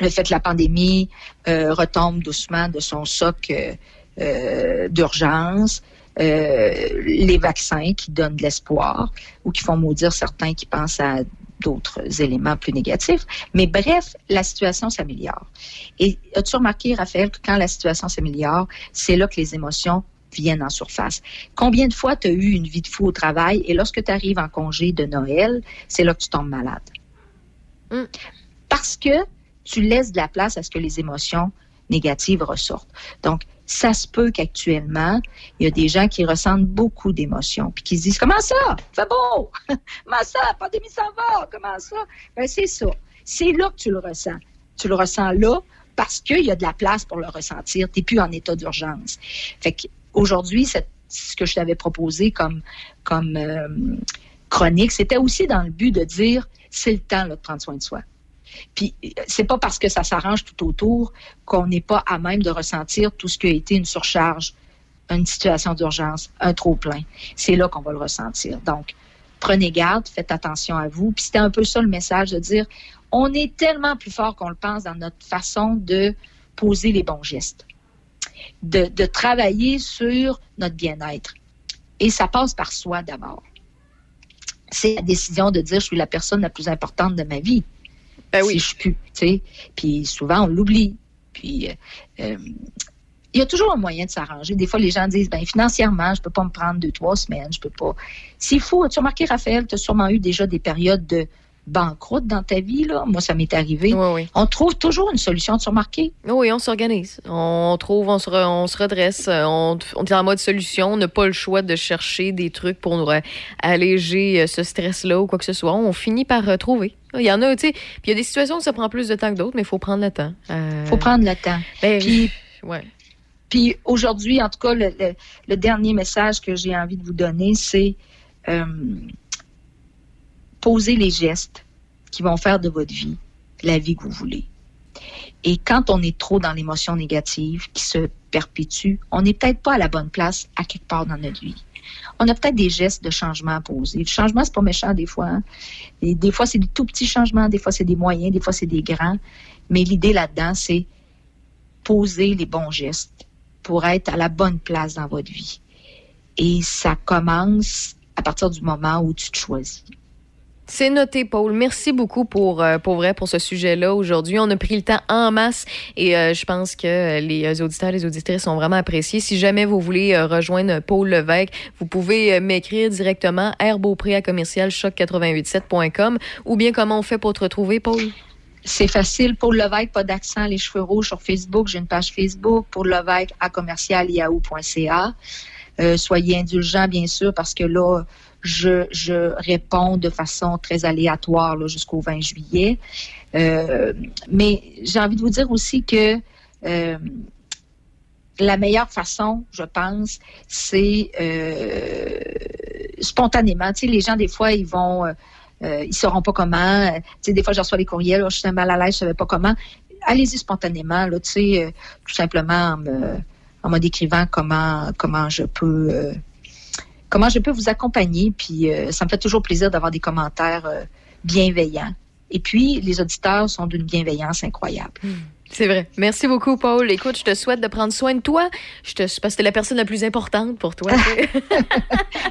Le fait que la pandémie euh, retombe doucement de son soc euh, d'urgence, euh, les vaccins qui donnent de l'espoir ou qui font maudire certains qui pensent à d'autres éléments plus négatifs. Mais bref, la situation s'améliore. Et as-tu remarqué, Raphaël, que quand la situation s'améliore, c'est là que les émotions viennent en surface? Combien de fois tu as eu une vie de fou au travail et lorsque tu arrives en congé de Noël, c'est là que tu tombes malade? Parce que tu laisses de la place à ce que les émotions négatives ressortent. Donc, ça se peut qu'actuellement, il y a des gens qui ressentent beaucoup d'émotions, puis qui se disent Comment ça? Fait beau! Comment ça? La pandémie s'en va! Comment ça? Ben, c'est ça. C'est là que tu le ressens. Tu le ressens là parce qu'il y a de la place pour le ressentir. Tu n'es plus en état d'urgence. Fait ce que je t'avais proposé comme, comme euh, chronique, c'était aussi dans le but de dire c'est le temps de prendre soin de soi. Puis c'est pas parce que ça s'arrange tout autour qu'on n'est pas à même de ressentir tout ce qui a été une surcharge, une situation d'urgence, un trop plein. C'est là qu'on va le ressentir. Donc prenez garde, faites attention à vous. Puis c'était un peu ça le message de dire on est tellement plus fort qu'on le pense dans notre façon de poser les bons gestes, de, de travailler sur notre bien-être. Et ça passe par soi d'abord. C'est la décision de dire je suis la personne la plus importante de ma vie. Si je plus, tu sais. Puis souvent, on l'oublie. Puis euh, euh, il y a toujours un moyen de s'arranger. Des fois, les gens disent, ben financièrement, je peux pas me prendre deux, trois semaines, je peux pas. S'il faut, as-tu remarqué, Raphaël, tu as sûrement eu déjà des périodes de banqueroute dans ta vie, là. Moi, ça m'est arrivé. On trouve toujours une solution, as remarqué? Oui, on s'organise. On trouve, on se, re- on se redresse, euh, on, on est en mode solution. On n'a pas le choix de chercher des trucs pour nous euh, alléger euh, ce stress-là ou quoi que ce soit. On finit par euh, trouver. Il y en a, tu sais, puis il y a des situations où ça prend plus de temps que d'autres, mais il faut prendre le temps. Euh, faut prendre le temps. ben, Puis, ouais. Puis aujourd'hui, en tout cas, le, le- le dernier message que j'ai envie de vous donner, c'est euh, poser les gestes qui vont faire de votre vie la vie que vous voulez. Et quand on est trop dans l'émotion négative qui se perpétue, on n'est peut-être pas à la bonne place à quelque part dans notre vie. On a peut-être des gestes de changement à poser. Le changement, c'est pas méchant des fois. hein. Et des fois, c'est des tout petits changements, des fois, c'est des moyens, des fois, c'est des grands. Mais l'idée là-dedans, c'est poser les bons gestes pour être à la bonne place dans votre vie. Et ça commence à partir du moment où tu te choisis. C'est noté, Paul. Merci beaucoup pour, euh, pour vrai pour ce sujet-là aujourd'hui. On a pris le temps en masse et euh, je pense que les euh, auditeurs, les auditrices ont vraiment apprécié. Si jamais vous voulez rejoindre Paul Levesque, vous pouvez m'écrire directement herbeaupré à commercial choc887.com ou bien comment on fait pour te retrouver, Paul? C'est facile. Pour Levesque, pas d'accent, les cheveux rouges sur Facebook. J'ai une page Facebook pour Levesque à commercial yahoo.ca. Soyez indulgents, bien sûr, parce que là, je, je réponds de façon très aléatoire jusqu'au 20 juillet. Euh, mais j'ai envie de vous dire aussi que euh, la meilleure façon, je pense, c'est euh, spontanément. Tu sais, les gens, des fois, ils vont, euh, euh, ils sauront pas comment. Tu sais, des fois, je reçois des courriels, là, je suis mal à l'aise, je savais pas comment. Allez-y spontanément, là, tu sais, euh, tout simplement en me, en me décrivant comment, comment je peux, comment je peux vous accompagner. Puis, euh, ça me fait toujours plaisir d'avoir des commentaires euh, bienveillants. Et puis, les auditeurs sont d'une bienveillance incroyable. C'est vrai. Merci beaucoup, Paul. Écoute, je te souhaite de prendre soin de toi. Je te, parce que t'es la personne la plus importante pour toi. tu.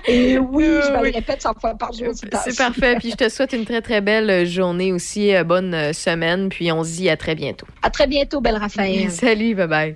Et oui, je me répète 100 fois par jour. C'est parfait. Puis je te souhaite une très, très belle journée aussi. euh, Bonne semaine. Puis on se dit à très bientôt. À très bientôt, belle Raphaël. Salut, bye bye.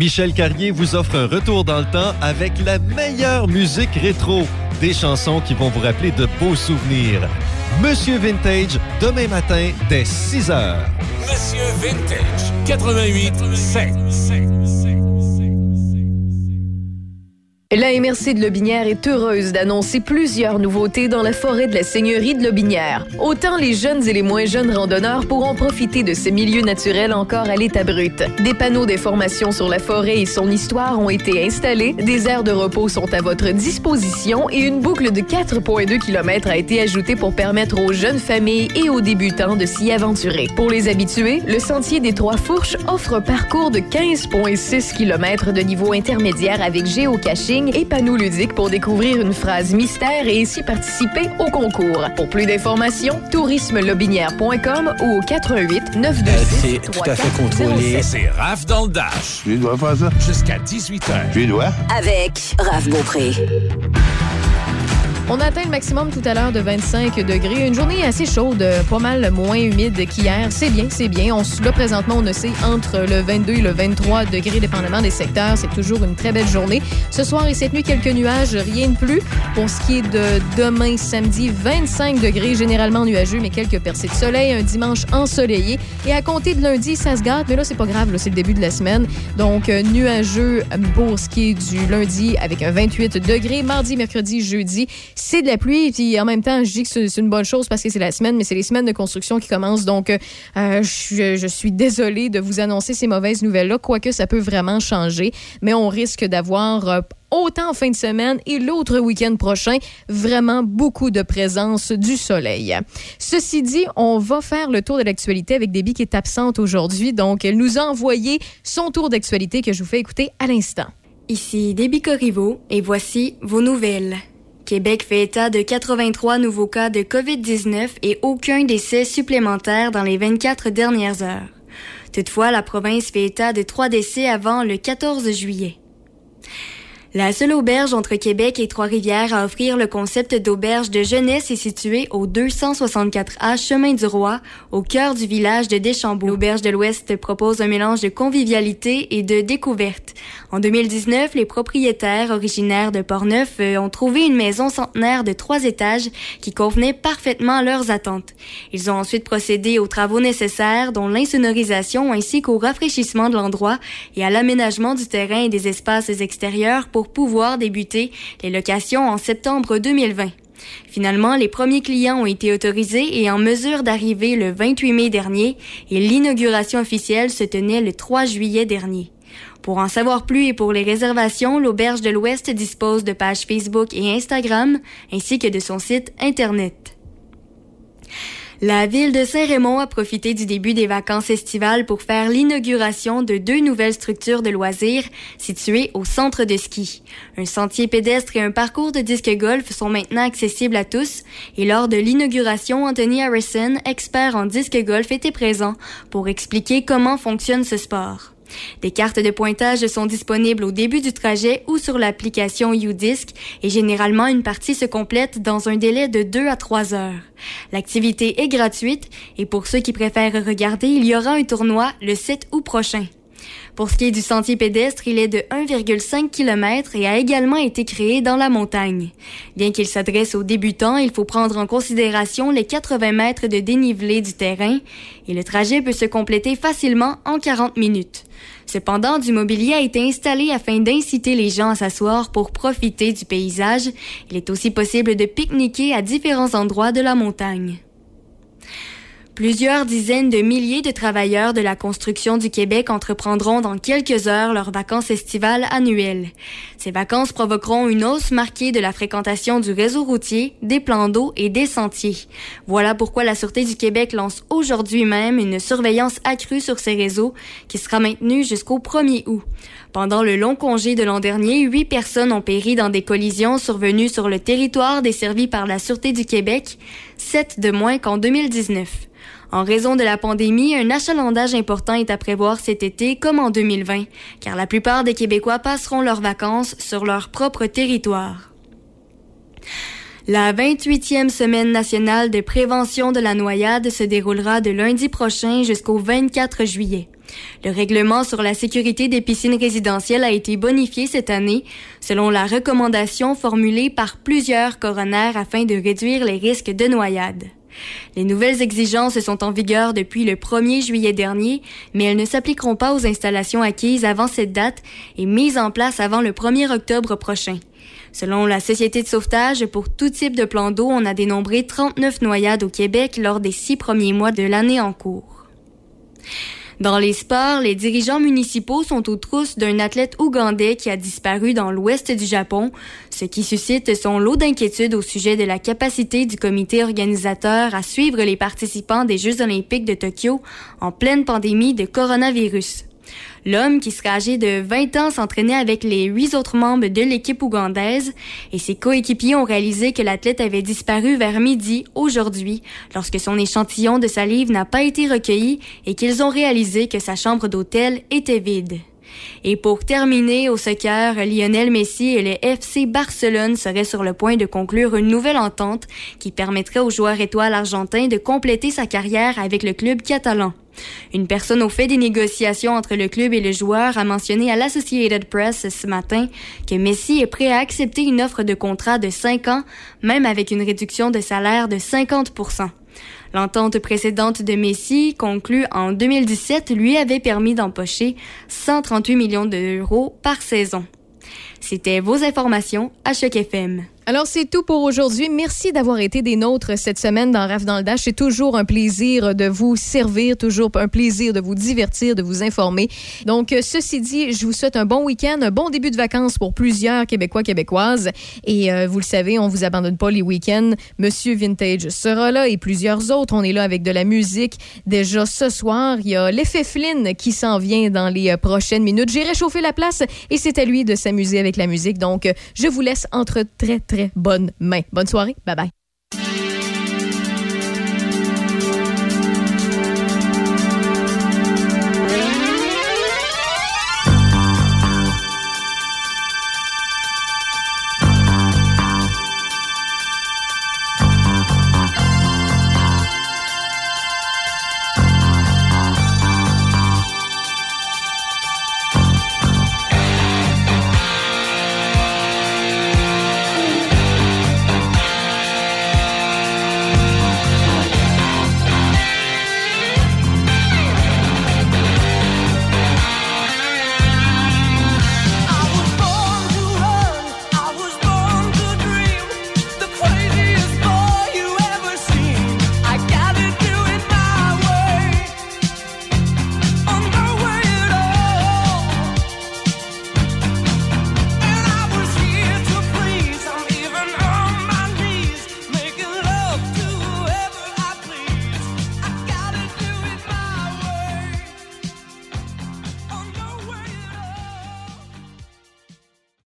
Michel Carrier vous offre un retour dans le temps avec la meilleure musique rétro. Des chansons qui vont vous rappeler de beaux souvenirs. Monsieur Vintage, demain matin, dès 6 heures. Monsieur Vintage, 88 5. La MRC de Lobinière est heureuse d'annoncer plusieurs nouveautés dans la forêt de la Seigneurie de Lobinière. Autant les jeunes et les moins jeunes randonneurs pourront profiter de ces milieux naturels encore à l'état brut. Des panneaux d'information sur la forêt et son histoire ont été installés, des aires de repos sont à votre disposition et une boucle de 4,2 km a été ajoutée pour permettre aux jeunes familles et aux débutants de s'y aventurer. Pour les habitués, le sentier des Trois Fourches offre un parcours de 15,6 km de niveau intermédiaire avec géocaching et panneaux ludiques pour découvrir une phrase mystère et ainsi participer au concours. Pour plus d'informations, tourismelobinière.com ou au 88 926 C'est tout à fait contrôlé. C'est Raph dans le Dash. Tu dois faire ça? Jusqu'à 18h. Tu dois? Avec Raph Beaupré. On a atteint le maximum tout à l'heure de 25 degrés. Une journée assez chaude, pas mal moins humide qu'hier. C'est bien, c'est bien. On, là, présentement, on ne sait entre le 22 et le 23 degrés, dépendamment des secteurs. C'est toujours une très belle journée. Ce soir et cette nuit, quelques nuages, rien de plus. Pour ce qui est de demain, samedi, 25 degrés, généralement nuageux, mais quelques percées de soleil. Un dimanche ensoleillé. Et à compter de lundi, ça se gâte. Mais là, c'est pas grave. C'est le début de la semaine. Donc, euh, nuageux pour ce qui est du lundi avec un 28 degrés. Mardi, mercredi, jeudi, c'est de la pluie. Puis en même temps, je dis que c'est une bonne chose parce que c'est la semaine, mais c'est les semaines de construction qui commencent. Donc, euh, je, je suis désolée de vous annoncer ces mauvaises nouvelles-là, quoique ça peut vraiment changer. Mais on risque d'avoir euh, autant en fin de semaine et l'autre week-end prochain, vraiment beaucoup de présence du soleil. Ceci dit, on va faire le tour de l'actualité avec Déby qui est absente aujourd'hui. Donc, elle nous a envoyé son tour d'actualité que je vous fais écouter à l'instant. Ici Déby Corriveau et voici vos nouvelles. Québec fait état de 83 nouveaux cas de COVID-19 et aucun décès supplémentaire dans les 24 dernières heures. Toutefois, la province fait état de trois décès avant le 14 juillet. La seule auberge entre Québec et Trois-Rivières à offrir le concept d'auberge de jeunesse est située au 264A Chemin du Roi, au cœur du village de Deschambault. L'auberge de l'Ouest propose un mélange de convivialité et de découverte. En 2019, les propriétaires originaires de Portneuf euh, ont trouvé une maison centenaire de trois étages qui convenait parfaitement à leurs attentes. Ils ont ensuite procédé aux travaux nécessaires, dont l'insonorisation ainsi qu'au rafraîchissement de l'endroit et à l'aménagement du terrain et des espaces extérieurs pour pouvoir débuter les locations en septembre 2020. Finalement, les premiers clients ont été autorisés et en mesure d'arriver le 28 mai dernier et l'inauguration officielle se tenait le 3 juillet dernier. Pour en savoir plus et pour les réservations, l'Auberge de l'Ouest dispose de pages Facebook et Instagram ainsi que de son site Internet. La ville de Saint-Raymond a profité du début des vacances estivales pour faire l'inauguration de deux nouvelles structures de loisirs situées au centre de ski. Un sentier pédestre et un parcours de disque golf sont maintenant accessibles à tous et lors de l'inauguration, Anthony Harrison, expert en disque golf, était présent pour expliquer comment fonctionne ce sport. Des cartes de pointage sont disponibles au début du trajet ou sur l'application UDisc et généralement une partie se complète dans un délai de 2 à 3 heures. L'activité est gratuite et pour ceux qui préfèrent regarder, il y aura un tournoi le 7 août prochain. Pour ce qui est du sentier pédestre, il est de 1,5 km et a également été créé dans la montagne. Bien qu'il s'adresse aux débutants, il faut prendre en considération les 80 mètres de dénivelé du terrain et le trajet peut se compléter facilement en 40 minutes. Cependant, du mobilier a été installé afin d'inciter les gens à s'asseoir pour profiter du paysage. Il est aussi possible de pique-niquer à différents endroits de la montagne. Plusieurs dizaines de milliers de travailleurs de la construction du Québec entreprendront dans quelques heures leurs vacances estivales annuelles. Ces vacances provoqueront une hausse marquée de la fréquentation du réseau routier, des plans d'eau et des sentiers. Voilà pourquoi la Sûreté du Québec lance aujourd'hui même une surveillance accrue sur ces réseaux qui sera maintenue jusqu'au 1er août. Pendant le long congé de l'an dernier, huit personnes ont péri dans des collisions survenues sur le territoire desservi par la Sûreté du Québec, sept de moins qu'en 2019. En raison de la pandémie, un achalandage important est à prévoir cet été comme en 2020, car la plupart des Québécois passeront leurs vacances sur leur propre territoire. La 28e semaine nationale de prévention de la noyade se déroulera de lundi prochain jusqu'au 24 juillet. Le règlement sur la sécurité des piscines résidentielles a été bonifié cette année, selon la recommandation formulée par plusieurs coronaires afin de réduire les risques de noyade. Les nouvelles exigences sont en vigueur depuis le 1er juillet dernier, mais elles ne s'appliqueront pas aux installations acquises avant cette date et mises en place avant le 1er octobre prochain. Selon la Société de sauvetage, pour tout type de plan d'eau, on a dénombré 39 noyades au Québec lors des six premiers mois de l'année en cours. Dans les sports, les dirigeants municipaux sont aux trousses d'un athlète ougandais qui a disparu dans l'ouest du Japon, ce qui suscite son lot d'inquiétudes au sujet de la capacité du comité organisateur à suivre les participants des Jeux olympiques de Tokyo en pleine pandémie de coronavirus. L'homme, qui serait âgé de 20 ans, s'entraînait avec les huit autres membres de l'équipe ougandaise et ses coéquipiers ont réalisé que l'athlète avait disparu vers midi aujourd'hui lorsque son échantillon de salive n'a pas été recueilli et qu'ils ont réalisé que sa chambre d'hôtel était vide. Et pour terminer, au soccer, Lionel Messi et le FC Barcelone seraient sur le point de conclure une nouvelle entente qui permettrait au joueur étoile argentin de compléter sa carrière avec le club catalan. Une personne au fait des négociations entre le club et le joueur a mentionné à l'Associated Press ce matin que Messi est prêt à accepter une offre de contrat de 5 ans, même avec une réduction de salaire de 50 L'entente précédente de Messi, conclue en 2017, lui avait permis d'empocher 138 millions d'euros par saison. C'était vos informations à Choc FM. Alors, c'est tout pour aujourd'hui. Merci d'avoir été des nôtres cette semaine dans RAF dans le Dash. C'est toujours un plaisir de vous servir, toujours un plaisir de vous divertir, de vous informer. Donc, ceci dit, je vous souhaite un bon week-end, un bon début de vacances pour plusieurs Québécois, Québécoises. Et euh, vous le savez, on vous abandonne pas les week-ends. Monsieur Vintage sera là et plusieurs autres. On est là avec de la musique. Déjà ce soir, il y a l'effet Flynn qui s'en vient dans les euh, prochaines minutes. J'ai réchauffé la place et c'est à lui de s'amuser avec la musique. Donc, je vous laisse entre très, très bonnes mains. Bonne soirée. Bye bye.